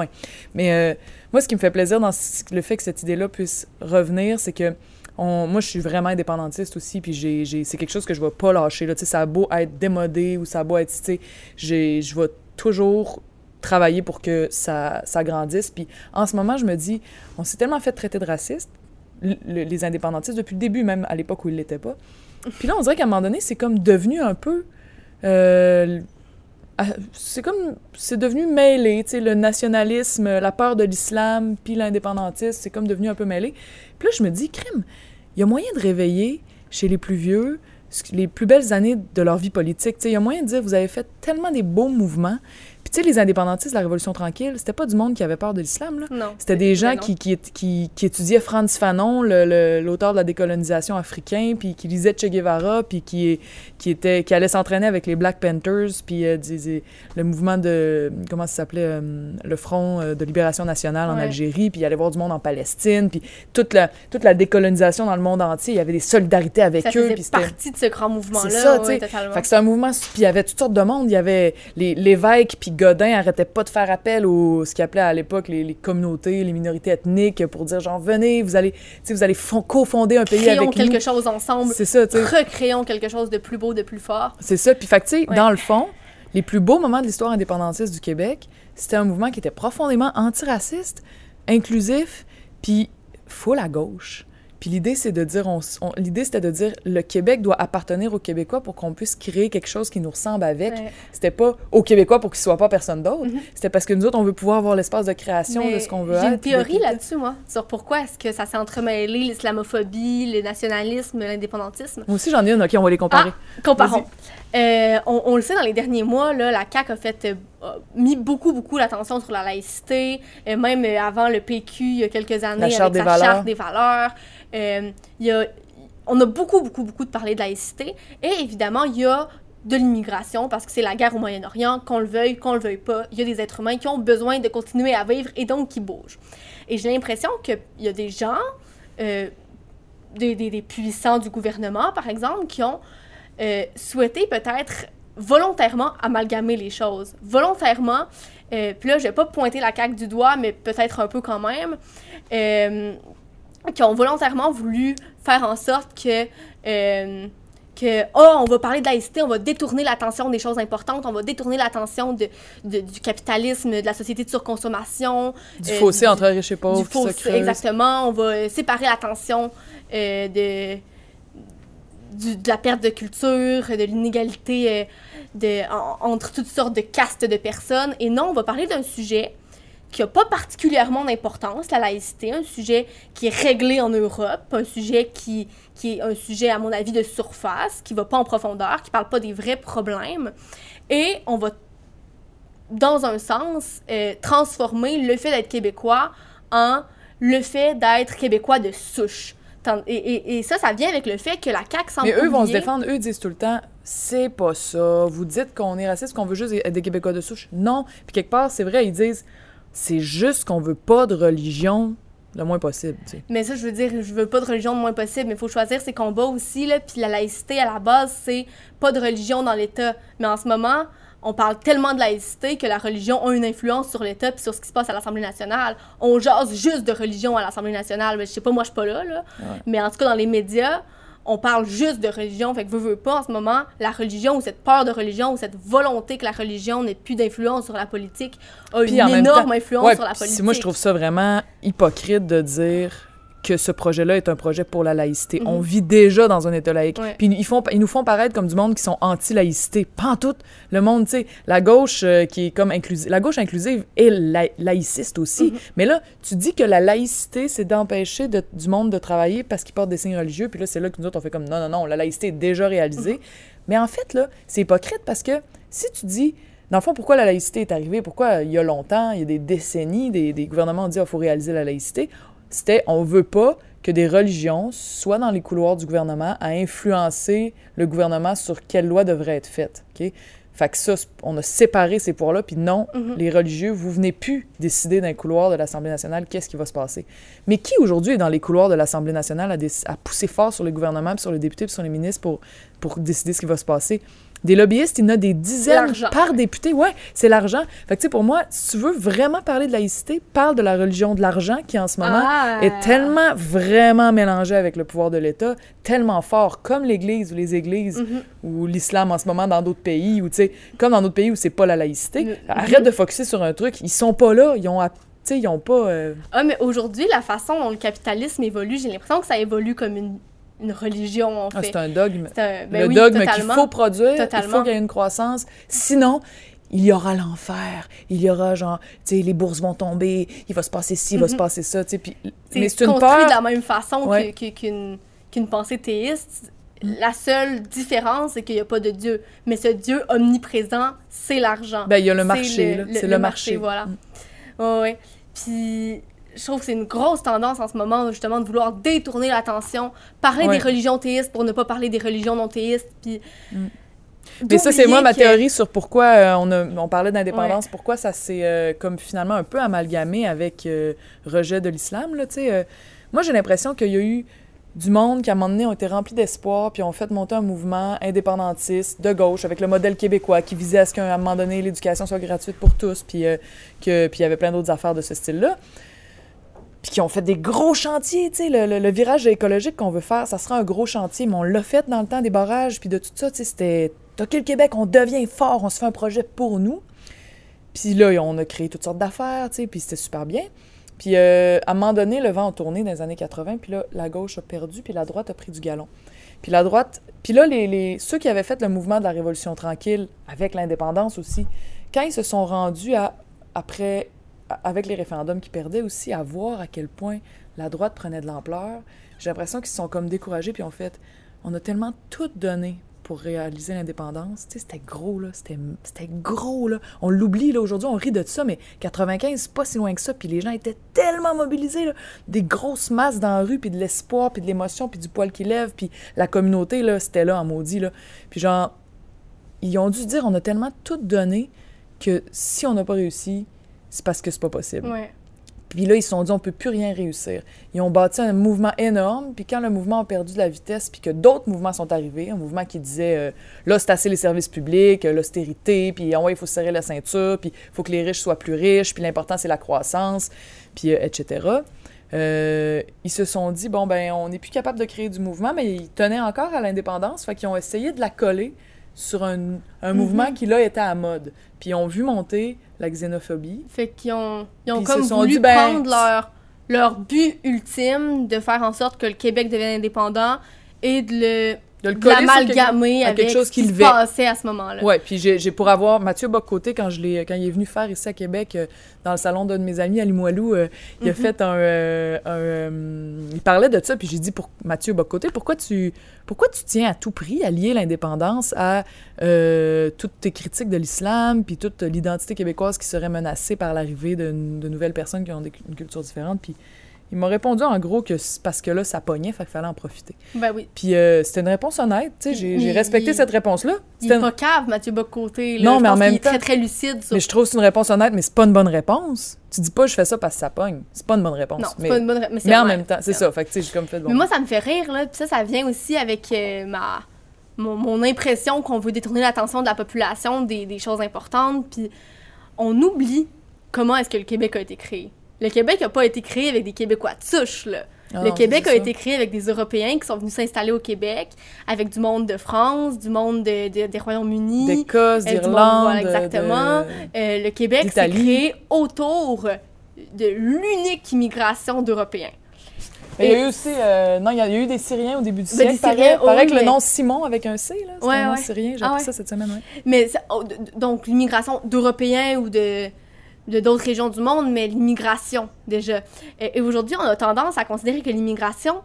Mais euh, moi, ce qui me fait plaisir dans le fait que cette idée-là puisse revenir, c'est que moi, je suis vraiment indépendantiste aussi, puis c'est quelque chose que je vais pas lâcher. Là. Ça a beau être démodé ou ça a beau être, je vais toujours travailler pour que ça, ça grandisse. Puis en ce moment, je me dis, on s'est tellement fait traiter de raciste, les indépendantistes, depuis le début, même à l'époque où ils ne l'étaient pas. Puis là, on dirait qu'à un moment donné, c'est comme devenu un peu... Euh, c'est comme c'est devenu mêlé, tu sais, le nationalisme, la peur de l'islam, puis l'indépendantisme, c'est comme devenu un peu mêlé. Puis là, je me dis, crime, il y a moyen de réveiller chez les plus vieux les plus belles années de leur vie politique. Tu sais, il y a moyen de dire, vous avez fait tellement des beaux mouvements, sais, les indépendantistes de la Révolution tranquille, c'était pas du monde qui avait peur de l'islam, là. Non. C'était des gens qui, qui, qui, étudiaient Franz Fanon, l'auteur de la décolonisation africain, puis qui lisait Che Guevara, puis qui, qui, était, qui allait s'entraîner avec les Black Panthers, puis euh, le mouvement de... Comment ça s'appelait? Euh, le Front euh, de libération nationale en Algérie, puis il allait voir du monde en Palestine, puis toute la, toute la décolonisation dans le monde entier, il y avait des solidarités avec ça eux. Ça partie de ce grand mouvement-là. C'est ça, fait que c'est un mouvement... Puis il y avait toutes sortes de monde. Il y avait l'évêque, puis Godin arrêtait pas de faire appel aux ce qu'il appelait à l'époque les, communautés, les minorités ethniques pour dire genre venez, vous allez, vous allez cofonder un pays Créons avec quelque chose ensemble. C'est ça, tu Recréons quelque chose de plus beau, de plus fort. C'est ça. Puis fait tu sais, dans le fond, les plus beaux moments de l'histoire indépendantiste du Québec, c'était un mouvement qui était profondément antiraciste, inclusif, puis full à gauche. Puis l'idée, c'est de dire, on, l'idée, c'était de dire, le Québec doit appartenir aux Québécois pour qu'on puisse créer quelque chose qui nous ressemble avec. C'était pas aux Québécois pour qu'ils soient pas personne d'autre. Mm-hmm. C'était parce que nous autres, on veut pouvoir avoir l'espace de création de ce qu'on veut J'ai une théorie là-dessus, moi, sur pourquoi est-ce que ça s'est entremêlé l'islamophobie, le nationalisme, l'indépendantisme. Moi aussi, j'en ai une. OK, on va les comparer. Ah, comparons. Euh, on, le sait, dans les derniers mois, là, la CAQ a fait euh, mis beaucoup, beaucoup l'attention sur la laïcité, euh, même avant le PQ, il y a quelques années, avec sa charte des valeurs. il y a, on a beaucoup, beaucoup, beaucoup de parlé de laïcité. Et évidemment, il y a de l'immigration, parce que c'est la guerre au Moyen-Orient, qu'on le veuille, qu'on le veuille pas, il y a des êtres humains qui ont besoin de continuer à vivre et donc qui bougent. Et j'ai l'impression qu'il y a des gens, des, des, des, puissants du gouvernement, par exemple, qui ont euh, souhaiter peut-être volontairement amalgamer les choses. Volontairement, euh, puis là, je vais pas pointer la caque du doigt, mais peut-être un peu quand même, euh, qui ont volontairement voulu faire en sorte que que, oh, on va parler de laïcité, on va détourner l'attention des choses importantes, on va détourner l'attention de, du capitalisme, de la société de surconsommation. Du fossé entre riches et pauvres. Du fossé, exactement. On va séparer l'attention de de la perte de culture, de l'inégalité euh, entre toutes sortes de castes de personnes. Et non, on va parler d'un sujet qui n'a pas particulièrement d'importance, la laïcité, un sujet qui est réglé en Europe, un sujet qui, qui est un sujet, à mon avis, de surface, qui ne va pas en profondeur, qui ne parle pas des vrais problèmes. Et on va, dans un sens, euh, transformer le fait d'être québécois en le fait d'être québécois de souche. Et, ça, ça vient avec le fait que la CAQ semble. Mais eux vont se défendre, eux disent tout le temps c'est pas ça. Vous dites qu'on est raciste, qu'on veut juste des Québécois de souche. Non. Puis quelque part, c'est vrai, ils disent c'est juste qu'on veut pas de religion le moins possible. Mais ça, je veux dire, je veux pas de religion le moins possible, mais il faut choisir ses combats aussi. Là, puis la laïcité, à la base, c'est pas de religion dans l'État. Mais en ce moment, on parle tellement de laïcité que la religion a une influence sur l'État et sur ce qui se passe à l'Assemblée nationale. On jase juste de religion à l'Assemblée nationale. Je sais pas, moi, je suis pas là, là. mais en tout cas, dans les médias, on parle juste de religion. Fait que veux, veux pas, en ce moment, la religion ou cette peur de religion ou cette volonté que la religion n'ait plus d'influence sur la politique a une énorme influence sur la politique. Moi, je trouve ça vraiment hypocrite de dire que ce projet-là est un projet pour la laïcité. On mhm. vit déjà dans un État laïque. Puis ils, font, ils nous font paraître comme du monde qui sont anti-laïcité. Pas tout. Le monde, tu sais, la gauche euh, qui est comme inclusive. La gauche inclusive est laïciste aussi. Mhm. Mais là, tu dis que la laïcité, c'est d'empêcher du monde de travailler parce qu'ils portent des signes religieux. Puis là, c'est là que nous autres, on fait comme non, non, non, la laïcité est déjà réalisée. Mhm. Mais en fait, là, c'est hypocrite parce que si tu dis dans le fond, pourquoi la laïcité est arrivée? Pourquoi il y a longtemps, il y a des décennies, des, des gouvernements ont dit qu'il faut réaliser la laïcité? C'était on veut pas que des religions soient dans les couloirs du gouvernement à influencer le gouvernement sur quelle loi devrait être faite. OK? Fait que ça, on a séparé ces pouvoirs-là, puis non, Mhm. les religieux, vous venez plus décider dans les couloirs de l'Assemblée nationale qu'est-ce qui va se passer? Mais qui aujourd'hui est dans les couloirs de l'Assemblée nationale à, pousser fort sur le gouvernement, puis sur les députés, puis sur les ministres pour, pour décider ce qui va se passer? Des lobbyistes, il y en a des dizaines par député. Ouais, c'est l'argent. Fait que, tu sais, pour moi, si tu veux vraiment parler de laïcité, parle de la religion de l'argent qui, en ce moment, Ah! est tellement vraiment mélangé avec le pouvoir de l'État, tellement fort, comme l'Église ou les églises Mhm. ou l'islam en ce moment dans d'autres pays, ou tu sais, comme dans d'autres pays où c'est pas la laïcité. Mhm. Arrête de focuser sur un truc. Ils sont pas là. Ils ont, à- tu sais, ils ont pas. euh, Ah, mais aujourd'hui, la façon dont le capitalisme évolue, j'ai l'impression que ça évolue comme une, une religion, en ah, fait. c'est un dogme. C'est un- ben le oui, dogme qu'il totalement. faut produire, il faut Totalement. qu'il y ait une croissance. Sinon, il y aura l'enfer. Il y aura genre, tu sais, les bourses vont tomber, il va se passer ci, il va se Mhm. passer ça, tu sais. Puis, mais c'est une construit peur. de la même façon Ouais. qu'une qu'une pensée théiste. La seule différence, c'est qu'il n'y a pas de Dieu. Mais ce Dieu omniprésent, c'est l'argent. Ben, il y a le marché. C'est le, marché. voilà. Mm. Ouais. Puis, je trouve que c'est une grosse tendance en ce moment, justement, de vouloir détourner l'attention, parler Ouais. des religions théistes pour ne pas parler des religions non théistes. Puis, Mm. Mais ça, c'est moi ma que- théorie sur pourquoi euh, on, a- on parlait d'indépendance, pourquoi ça s'est euh, comme finalement un peu amalgamé avec euh, rejet de l'islam. Là, euh. moi, j'ai l'impression qu'il y a eu du monde qui, à un moment donné, ont été remplis d'espoir, puis ont fait monter un mouvement indépendantiste de gauche avec le modèle québécois qui visait à ce qu'à un moment donné, l'éducation soit gratuite pour tous, puis que- puis il y avait plein d'autres affaires de ce style-là. Puis qui ont fait des gros chantiers, tu sais, le, virage écologique qu'on veut faire, ça sera un gros chantier, mais on l'a fait dans le temps des barrages, puis de tout ça, tu sais, c'était OK, le Québec, on devient fort, on se fait un projet pour nous. Puis là, on a créé toutes sortes d'affaires, tu sais, puis c'était super bien. Puis euh, à un moment donné, le vent a tourné dans les années 80, puis là, la gauche a perdu, puis la droite a pris du galon. Puis la droite... Puis là, ceux qui avaient fait le mouvement de la Révolution tranquille, avec l'indépendance aussi, quand ils se sont rendus à, après, avec les référendums qui perdaient aussi, à voir à quel point la droite prenait de l'ampleur, j'ai l'impression qu'ils se sont comme découragés, puis ont fait, on a tellement tout donné pour réaliser l'indépendance. Tu sais, c'était gros, là. C'était c'était gros, là. On l'oublie, là, aujourd'hui, on rit de ça, mais 95, c'est pas si loin que ça. Puis les gens étaient tellement mobilisés, là. Des grosses masses dans la rue, puis de l'espoir, puis de l'émotion, puis du poil qui lève, puis la communauté, là, c'était là en maudit, là. Puis genre, ils ont dû dire, on a tellement tout donné que si on n'a pas réussi, c'est parce que c'est pas possible. Ouais. Puis là, ils se sont dit, on peut plus rien réussir. Ils ont bâti un mouvement énorme, puis quand le mouvement a perdu de la vitesse, puis que d'autres mouvements sont arrivés, un mouvement qui disait, euh, là, c'est assez les services publics, euh, l'austérité, puis ah ouais, il faut se serrer la ceinture, puis il faut que les riches soient plus riches, puis l'important, c'est la croissance, puis euh, etc. Ils se sont dit, bon, ben, on n'est plus capable de créer du mouvement, mais ils tenaient encore à l'indépendance, fait qu'ils ont essayé de la coller sur un, un Mhm. mouvement qui, là, était à mode. Puis ils ont vu monter la xénophobie, Fait qu'ils ont, ils ont comme voulu dit, ben, prendre leur, leur but ultime de faire en sorte que le Québec devienne indépendant et de le le coller sur quelque- avec quelque chose qui se passait à ce moment-là. Ouais, puis j'ai pour avoir Mathieu Bocoté quand je l'ai quand il est venu faire ici à Québec euh, dans le salon d'un de mes amis à Limoilou, euh, il a Mhm. fait un, euh, un, il parlait de ça puis j'ai dit pour Mathieu Bocoté pourquoi tu pourquoi tu tiens à tout prix à lier l'indépendance à toutes tes critiques de l'islam puis toute l'identité québécoise qui serait menacée par l'arrivée de, de nouvelles personnes qui ont des, une culture différente puis il m'a répondu en gros que c'est parce que là ça pognait fait qu'il fallait en profiter. Ben oui. Puis euh, c'était une réponse honnête, tu sais, j'ai Il- respecté il- cette réponse là. Il C'était pas cave, Mathieu Bocoté. Là. Non, Je mais en même qu'il est temps- très, très lucide sur... Mais je trouve que c'est une réponse honnête, mais c'est pas une bonne réponse. Tu dis pas je fais ça parce que ça pogne. C'est pas une bonne réponse. Non, c'est mais, pas une bonne... ré- Mais, en même temps, c'est ça. Fait que tu sais, j'ai comme fait bon. Mais moi, ça me fait rire, là. Puis ça, ça vient aussi avec euh, ma... Mon, mon impression qu'on veut détourner l'attention de la population des, des choses importantes. Puis on oublie comment est-ce que le Québec a été créé. Le Québec n'a pas été créé avec des Québécois de souche, là. Ah le Québec a ça. été créé avec des Européens qui sont venus s'installer au Québec, avec du monde de France, du monde de- de- des Royaumes-Unis. d'Écosse, euh, d'Irlande, voilà, exactement. de- Euh, le Québec s'est créé autour de l'unique immigration d'Européens. Mais il y a eu aussi, euh, non, il y a eu des Syriens au début du Ben, siècle. Syriens, oui, que mais- le nom Simon avec un C, là, c'est Ouais, un nom ouais. syrien. J'ai Ah appris ouais. ça cette semaine. Mais ça- oh, donc l'immigration d'Européens ou de de d'autres régions du monde, mais l'immigration déjà. Et, et aujourd'hui, on a tendance à considérer que l'immigration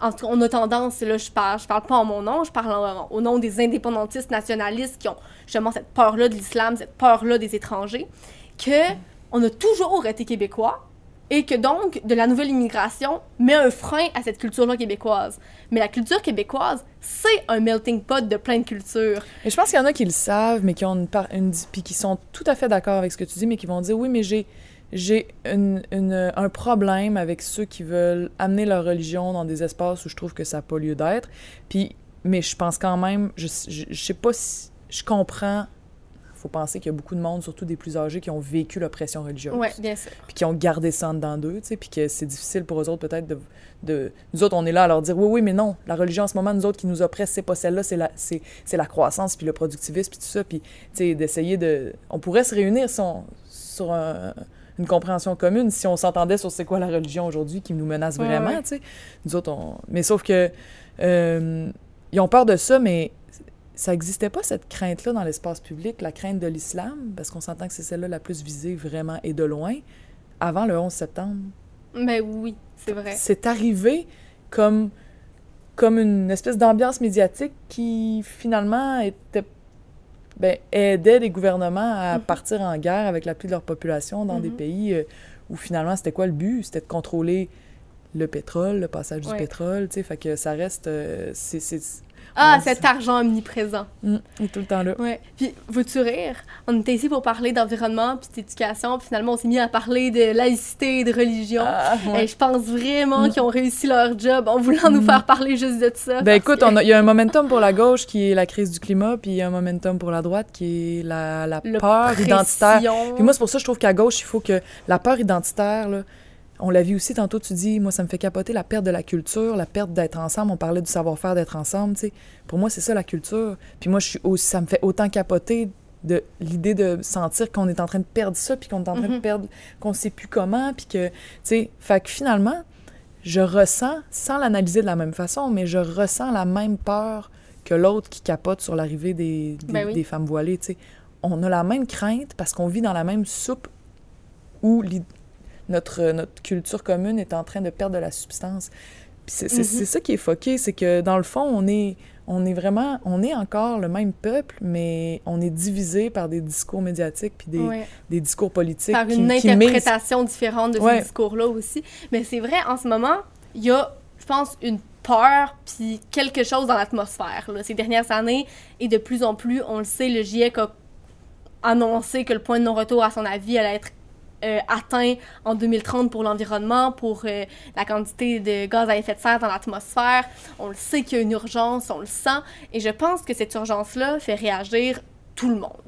en tout cas, on a tendance, là, je parle, je parle pas en mon nom, je parle au nom des indépendantistes nationalistes qui ont justement cette peur-là de l'islam, cette peur-là des étrangers, que on a toujours été québécois et que donc de la nouvelle immigration met un frein à cette culture-là québécoise. Mais la culture québécoise, c'est un melting pot de plein de cultures. Et je pense qu'il y en a qui le savent, mais qui ont une, puis qui sont tout à fait d'accord avec ce que tu dis, mais qui vont dire oui, mais j'ai j'ai un problème avec ceux qui veulent amener leur religion dans des espaces où je trouve que ça n'a pas lieu d'être. Puis, mais je pense quand même, je, je, je sais pas si je comprends. Faut penser qu'il y a beaucoup de monde, surtout des plus âgés, qui ont vécu l'oppression religieuse Ouais, bien sûr. puis qui ont gardé ça en dedans d'eux, tu sais, puis que c'est difficile pour eux autres peut-être de, de... Nous autres, on est là à leur dire, oui, oui, mais non, la religion en ce moment, nous autres qui nous oppresse, c'est pas celle-là, c'est la, c'est, c'est la croissance, puis le productivisme, puis tout ça, puis, tu sais, d'essayer de... On pourrait se réunir si on- sur un- une compréhension commune si on s'entendait sur c'est quoi la religion aujourd'hui qui nous menace Ouais, vraiment, ouais. tu sais. Nous autres, on... Mais sauf que... euh, ils ont peur de ça, mais ça n'existait pas cette crainte-là dans l'espace public, la crainte de l'islam, parce qu'on s'entend que c'est celle-là la plus visée vraiment et de loin, avant le 11 septembre. Mais oui, c'est vrai. C'est arrivé comme, comme une espèce d'ambiance médiatique qui finalement était, ben, aidait les gouvernements à Mhm. partir en guerre avec la pluie de leur population dans des Mhm. pays euh, où finalement c'était quoi le but? C'était de contrôler le pétrole, le passage Ouais. du pétrole, tu sais, fait que ça reste... euh, c'est... Ah, on- cet argent omniprésent. Mm, il est tout le temps là. Ouais. Puis, veux-tu rire? On était ici pour parler d'environnement puis d'éducation, puis finalement, on s'est mis à parler de laïcité et de religion. Ah, ouais. Et je pense vraiment Mm. qu'ils ont réussi leur job en voulant nous Mm. faire parler juste de ça. Ben écoute, que- il y a un momentum pour la gauche qui est la crise du climat, puis il y a un momentum pour la droite qui est la, la peur identitaire. Puis moi, c'est pour ça que je trouve qu'à gauche, il faut que la peur identitaire, là, on l'a vu aussi tantôt, tu dis, moi, ça me fait capoter la perte de la culture, la perte d'être ensemble. On parlait du savoir-faire d'être ensemble, tu sais. Pour moi, c'est ça la culture. Puis moi, je suis aussi, ça me fait autant capoter de l'idée de sentir qu'on est en train de perdre ça, puis qu'on est en train de Mhm. perdre, qu'on sait plus comment, puis que, tu sais, fait que finalement, je ressens, sans l'analyser de la même façon, mais je ressens la même peur que l'autre qui capote sur l'arrivée des, des, Ben oui. des femmes voilées, tu sais. On a la même crainte parce qu'on vit dans la même soupe où notre, notre culture commune est en train de perdre de la substance. C'est c'est ça qui est foqué, c'est que dans le fond, on est, on est vraiment, on est encore le même peuple, mais on est divisé par des discours médiatiques puis des, Ouais. des discours politiques Par une qui interprétation différente de Ouais. ces discours-là aussi. Mais c'est vrai, en ce moment, il y a, je pense, une peur puis quelque chose dans l'atmosphère ces dernières années. Et de plus en plus, on le sait, le GIEC a annoncé que le point de non-retour à son avis allait être euh, atteint en 2030 pour l'environnement, pour euh, la quantité de gaz à effet de serre dans l'atmosphère. On le sait qu'il y a une urgence, on le sent. Et je pense que cette urgence-là fait réagir tout le monde.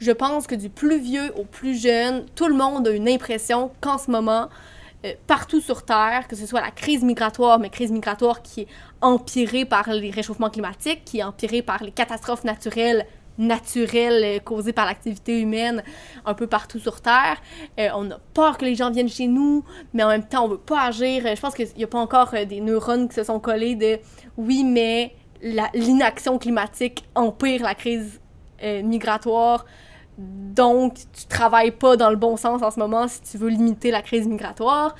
Je pense que du plus vieux au plus jeune, tout le monde a une impression qu'en ce moment, euh, partout sur Terre, que ce soit la crise migratoire, mais crise migratoire qui est empirée par les réchauffements climatiques, qui est empirée par les catastrophes naturelles naturelles euh, causées par l'activité humaine un peu partout sur Terre. Euh, on a peur que les gens viennent chez nous, mais en même temps, on veut pas agir. Euh, Je pense qu'il n'y a pas encore des neurones qui se sont collés de oui, mais l'inaction climatique empire la crise migratoire. Donc, tu travailles pas dans le bon sens en ce moment si tu veux limiter la crise migratoire.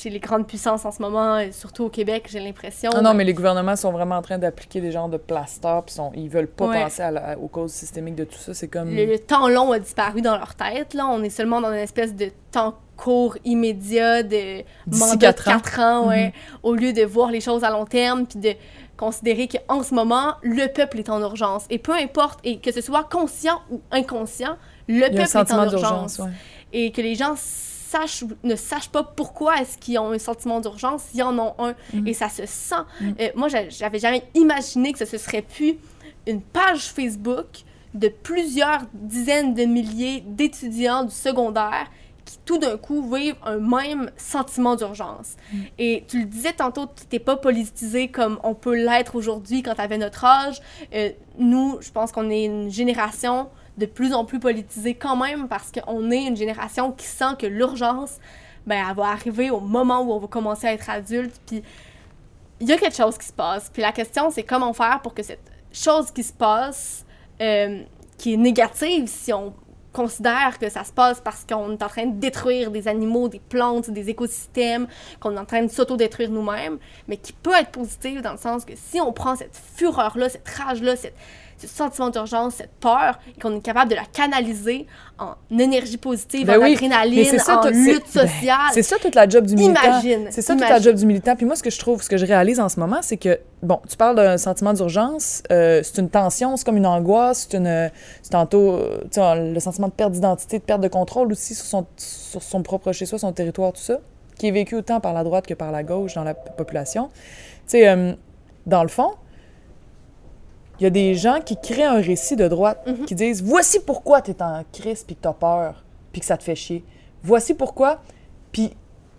Chez les grandes puissances en ce moment, euh, surtout au Québec, j'ai l'impression. Ah non, ben, mais les gouvernements sont vraiment en train d'appliquer des genres de plasters, puis ils veulent pas Ouais. penser à la- aux causes systémiques de tout ça. C'est comme... le, le temps long a disparu dans leur tête. Là. On est seulement dans une espèce de temps court, immédiat, de mandat quatre de ans. 4 ans, ouais, Mhm. au lieu de voir les choses à long terme, puis de considérer qu'en ce moment, le peuple est en urgence. Et peu importe, et que ce soit conscient ou inconscient, le peuple est en urgence. ouais. Et que les gens sachent, ne sachent pas pourquoi est-ce qu'ils ont un sentiment d'urgence, s'ils en ont un. Mhm. Et ça se sent. Mhm. Euh, moi, j'a- j'avais jamais imaginé que se serait pu une page Facebook de plusieurs dizaines de milliers d'étudiants du secondaire qui tout d'un coup vivent un même sentiment d'urgence. Et tu le disais tantôt, tu n'étais pas politisé comme on peut l'être aujourd'hui quand tu avais notre âge. Euh, nous, je pense qu'on est une génération de plus en plus politisée quand même parce qu'on est une génération qui sent que l'urgence, ben, elle va arriver au moment où on va commencer à être adulte. Puis il y a quelque chose qui se passe. Puis la question, c'est comment faire pour que cette chose qui se passe, euh, qui est négative si on considère que ça se passe parce qu'on est en train de détruire des animaux, des plantes, des écosystèmes, qu'on est en train de s'auto-détruire nous-mêmes, mais qui peut être positive dans le sens que si on prend cette fureur-là, cette rage-là, cette, ce sentiment d'urgence, cette peur, et qu'on est capable de la canaliser en énergie positive, Ben en oui, adrénaline, ça, en lutte ben, sociale. C'est ça toute la job du militant. Imagine, C'est ça toute la job du militant. Puis moi, ce que je trouve, ce que je réalise en ce moment, c'est que, bon, tu parles d'un sentiment d'urgence, euh, c'est une tension, c'est comme une angoisse, c'est une. C'est tantôt, euh, tu sais, le sentiment de perte d'identité, de perte de contrôle aussi sur son, sur son propre chez soi, son territoire, tout ça, qui est vécu autant par la droite que par la gauche dans la population. Tu sais, euh, dans le fond, il y a des gens qui créent un récit de droite, Mhm. qui disent Voici pourquoi tu es en crise puis que tu as peur, puis que ça te fait chier. Voici pourquoi. Puis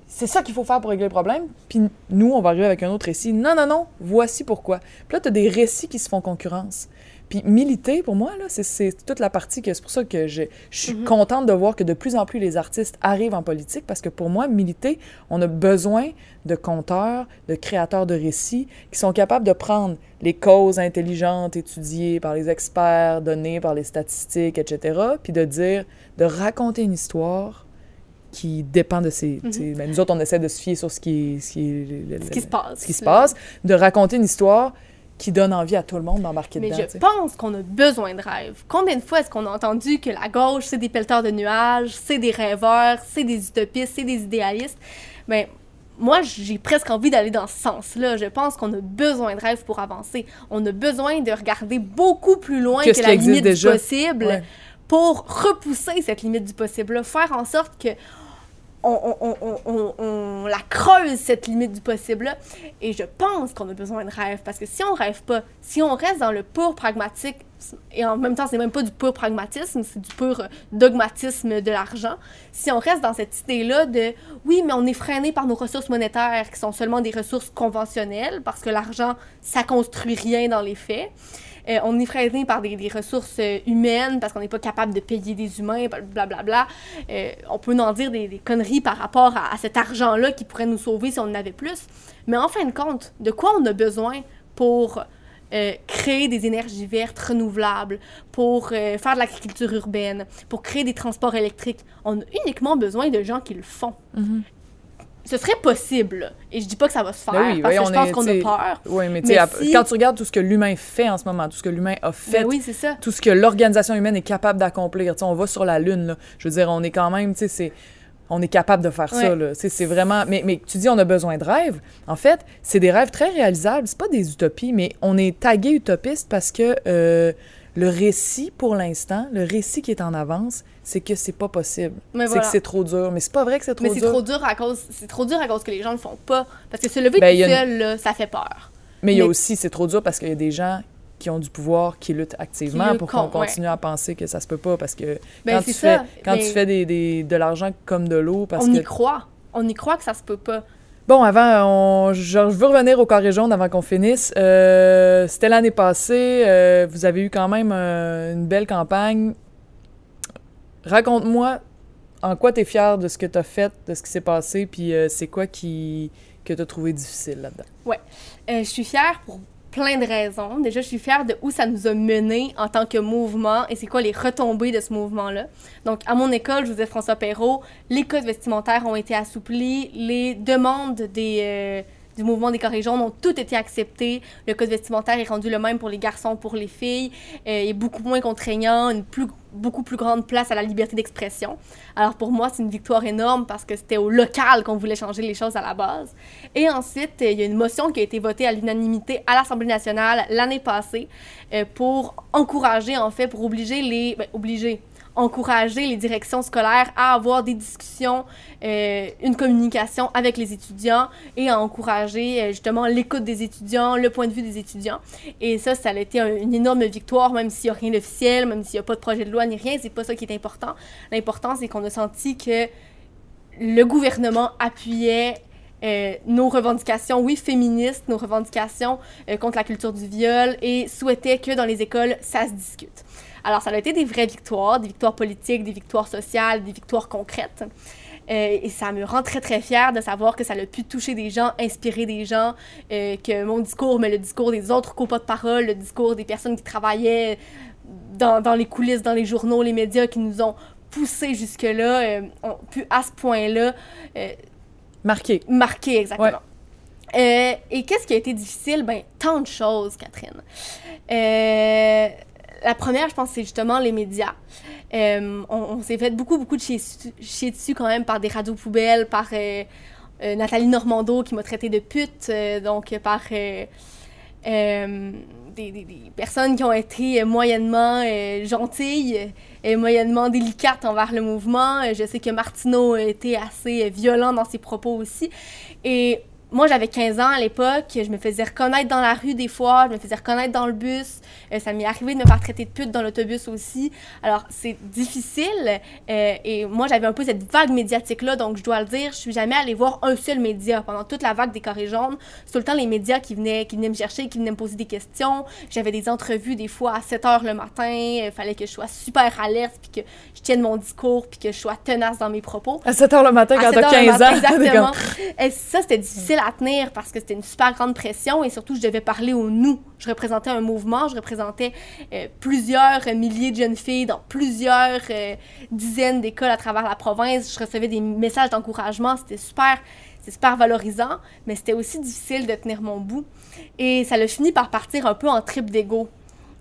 c'est ça qu'il faut faire pour régler le problème. Puis nous, on va arriver avec un autre récit. Non, non, non, voici pourquoi. Puis là, tu as des récits qui se font concurrence. Puis militer, pour moi, là, c'est- toute la partie que c'est pour ça que je, je suis Mhm. contente de voir que de plus en plus les artistes arrivent en politique parce que pour moi, militer, on a besoin de conteurs, de créateurs de récits qui sont capables de prendre les causes intelligentes étudiées par les experts, données par les statistiques, etc., puis de dire, de raconter une histoire qui dépend de ces... ben, nous autres, on essaie de se fier sur ce qui, ce qui, est le- ce qui se passe. ce qui se passe, de raconter une histoire qui donne envie à tout le monde d'embarquer Mais dedans. je tu sais. pense qu'on a besoin de rêves. Combien de fois est-ce qu'on a entendu que la gauche, c'est des pelleteurs de nuages, c'est des rêveurs, c'est des utopistes, c'est des idéalistes? Ben, moi, j'ai presque envie d'aller dans ce sens-là. Je pense qu'on a besoin de rêves pour avancer. On a besoin de regarder beaucoup plus loin Que la limite déjà? du possible Ouais. pour repousser cette limite du possible, faire en sorte que on, la creuse, cette limite du possible. Et je pense qu'on a besoin de rêve, parce que si on rêve pas, si on reste dans le pur pragmatique, et en même temps, c'est même pas du pur pragmatisme, c'est du pur euh, dogmatisme de l'argent, si on reste dans cette idée-là de oui, mais on est freiné par nos ressources monétaires, qui sont seulement des ressources conventionnelles, parce que l'argent, ça construit rien dans les faits. Euh, on est freiné par des, ressources euh, humaines parce qu'on n'est pas capable de payer des humains, blablabla. Euh, on peut en dire des, conneries par rapport à, cet argent-là qui pourrait nous sauver si on en avait plus. Mais en fin de compte, de quoi on a besoin pour euh, créer des énergies vertes renouvelables, pour faire de l'agriculture urbaine, pour créer des transports électriques? On a uniquement besoin de gens qui le font. Mhm. Ce serait possible. Et je dis pas que ça va se faire, Ben oui, parce oui, que je pense qu'on a peur. Oui, mais, Mais si- quand tu regardes tout ce que l'humain fait en ce moment, tout ce que l'humain a fait, Ben oui, ça. tout ce que l'organisation humaine est capable d'accomplir, on va sur la Lune, là. je veux dire, on est quand même, tu sais, c'est... On est capable de faire ça, Ouais. sais, C'est vraiment... Mais, mais tu dis, on a besoin de rêves. En fait, c'est des rêves très réalisables. C'est pas des utopies, mais on est tagué utopiste parce que euh, le récit, pour l'instant, le récit qui est en avance, c'est que c'est pas possible. Mais c'est que c'est trop dur. Mais c'est pas vrai que c'est trop Mais c'est dur. trop dur à cause c'est trop dur à cause que les gens le font pas parce que se lever Ben, tout une- seul là, ça fait peur. Mais il y a aussi, c'est trop dur parce qu'il y a des gens qui ont du pouvoir, qui luttent activement Qui pour qu'on ouais. continue à penser que ça se peut pas parce que Ben, quand, tu fais, ça. quand tu fais de l'argent comme de l'eau, parce on que... y croit. On y croit que ça se peut pas. Bon, avant, je veux revenir au carré jaune avant qu'on finisse. Euh, C'était l'année passée, euh, vous avez eu quand même euh, une belle campagne. Raconte-moi en quoi tu es fier de ce que tu as fait, de ce qui s'est passé, puis c'est quoi que tu as trouvé difficile là-dedans? Euh, je suis fière pour plein de raisons. Déjà, je suis fière de où ça nous a mené en tant que mouvement et c'est quoi les retombées de ce mouvement-là. Donc, à mon école, Joseph François Perrault, les codes vestimentaires ont été assouplis, les demandes des, euh, du mouvement des carrés jaunes ont toutes été acceptées. Le code vestimentaire est rendu le même pour les garçons, pour les filles, euh, est beaucoup moins contraignant, une plus, beaucoup plus grande place à la liberté d'expression. Alors pour moi, c'est une victoire énorme parce que c'était au local qu'on voulait changer les choses à la base. Et ensuite, euh, il y a une motion qui a été votée à l'unanimité à l'Assemblée nationale l'année passée euh, pour encourager, en fait, pour obliger les... ben, obliger encourager les directions scolaires à avoir des discussions, euh, une communication avec les étudiants et à encourager euh, justement l'écoute des étudiants, le point de vue des étudiants. Et ça, ça a été un- une énorme victoire, même s'il n'y a rien d'officiel, même s'il n'y a pas de projet de loi ni rien, c'est pas ça qui est important. L'important, c'est qu'on a senti que le gouvernement appuyait euh, nos revendications, oui, féministes, nos revendications contre la culture du viol et souhaitait que dans les écoles, ça se discute. Alors, ça a été des vraies victoires, des victoires politiques, des victoires sociales, des victoires concrètes. Euh, et ça me rend très, très fière de savoir que ça a pu toucher des gens, inspirer des gens, euh, que mon discours, mais le discours des autres copas de parole, le discours des personnes qui travaillaient dans, dans les coulisses, dans les journaux, les médias qui nous ont poussés jusque-là, euh, ont pu à ce point-là Marqué. marquer exactement. Euh, et qu'est-ce qui a été difficile? Ben, tant de choses, Catherine. Euh, la première, je pense, c'est justement les médias. Euh, on s'est fait beaucoup, beaucoup de chier, su- chier dessus quand même par des radios poubelles, par euh, euh, Nathalie Normando qui m'a traité de pute, donc par des, personnes qui ont été moyennement gentilles et moyennement délicates envers le mouvement. Je sais que Martineau a été assez violent dans ses propos aussi. Moi, j'avais 15 ans à l'époque, je me faisais reconnaître dans la rue des fois, je me faisais reconnaître dans le bus, Euh, ça m'est arrivé de me faire traiter de pute dans l'autobus aussi. Alors, c'est difficile, euh, et moi, j'avais un peu cette vague médiatique-là, donc je dois le dire, je suis jamais allée voir un seul média pendant toute la vague des carrés jaunes. C'est tout le temps les médias qui venaient, qui venaient me chercher, qui venaient me poser des questions. J'avais des entrevues des fois à 7 heures le matin, il fallait que je sois super alerte, puis que je tienne mon discours, puis que je sois tenace dans mes propos. À 7 h le matin, quand 7 t'as heures le 15 matin, ans. Exactement. Et ça, c'était difficile à tenir parce que c'était une super grande pression et surtout, je devais parler au nous. Je représentais un mouvement, je représentais euh, plusieurs milliers de jeunes filles dans plusieurs euh, dizaines d'écoles à travers la province. Je recevais des messages d'encouragement, c'était super, c'est super valorisant, mais c'était aussi difficile de tenir mon bout. Et ça l'a fini par partir un peu en trip d'ego.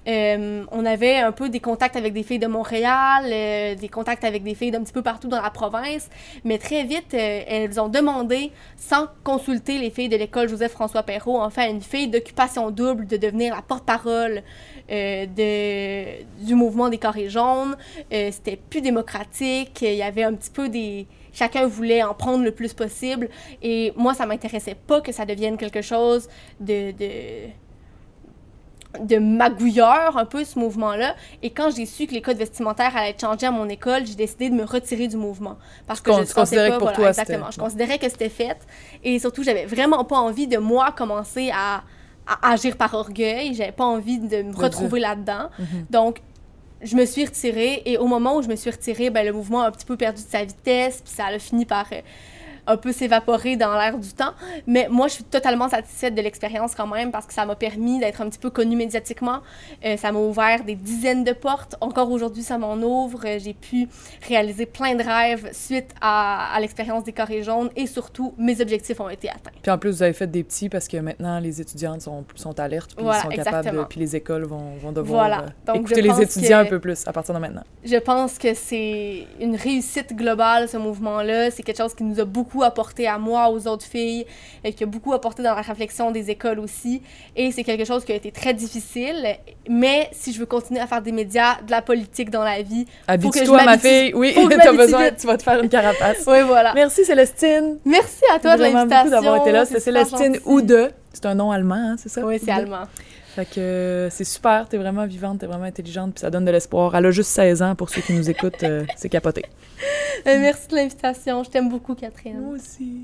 Euh, on avait un peu des contacts avec des filles de Montréal, euh, des contacts avec des filles d'un petit peu partout dans la province, mais très vite, euh, elles ont demandé, sans consulter les filles de l'école Joseph-François Perrault, enfin une fille d'occupation double, de devenir la porte-parole du mouvement des carrés jaunes. C'était plus démocratique, il y avait un petit peu des... Chacun voulait en prendre le plus possible, et moi, ça m'intéressait pas que ça devienne quelque chose de de magouilleur un peu ce mouvement-là. Et quand j'ai su que les codes vestimentaires allaient être changés à mon école, j'ai décidé de me retirer du mouvement. Parce que con- je considérais pas, que pour voilà, toi, exactement. Je considérais que c'était fait. Et surtout, j'avais vraiment pas envie de moi commencer à, à agir par orgueil. J'avais pas envie de me De retrouver là-dedans. Mhm. Donc, je me suis retirée. Et au moment où je me suis retirée, ben, le mouvement a un petit peu perdu de sa vitesse. Puis ça a fini par euh, un peu s'évaporer dans l'air du temps. Mais moi, je suis totalement satisfaite de l'expérience quand même parce que ça m'a permis d'être un petit peu connue médiatiquement. Euh, ça m'a ouvert des dizaines de portes. Encore aujourd'hui, ça m'en ouvre. Euh, J'ai pu réaliser plein de rêves suite à, à l'expérience des carrés jaunes et surtout, mes objectifs ont été atteints. Puis en plus, vous avez fait des petits parce que maintenant, les étudiantes sont, sont alertes, puis Voilà, sont capables, exactement. puis les écoles vont, vont devoir Voilà. euh, écouter les étudiants que- un peu plus à partir de maintenant. Je pense que c'est une réussite globale, ce mouvement-là. C'est quelque chose qui nous a beaucoup apporté à moi, aux autres filles, et qui a beaucoup apporté dans la réflexion des écoles aussi. Et c'est quelque chose qui a été très difficile. Mais si je veux continuer à faire des médias, de la politique dans la vie, Habitue-toi, ma fille. Oui, t'as besoin, tu vas te faire une carapace. oui, voilà. Merci Célestine. Merci à toi de l'invitation. beaucoup d'avoir été là. C'est Célestine. Oude. C'est un nom allemand, hein, c'est ça? Oui, c'est allemand. Fait que euh, c'est super, t'es vraiment vivante, t'es vraiment intelligente, puis ça donne de l'espoir. Elle a juste 16 ans, pour ceux qui nous écoutent, euh, c'est capoté. Euh, merci de l'invitation. Je t'aime beaucoup, Catherine. aussi.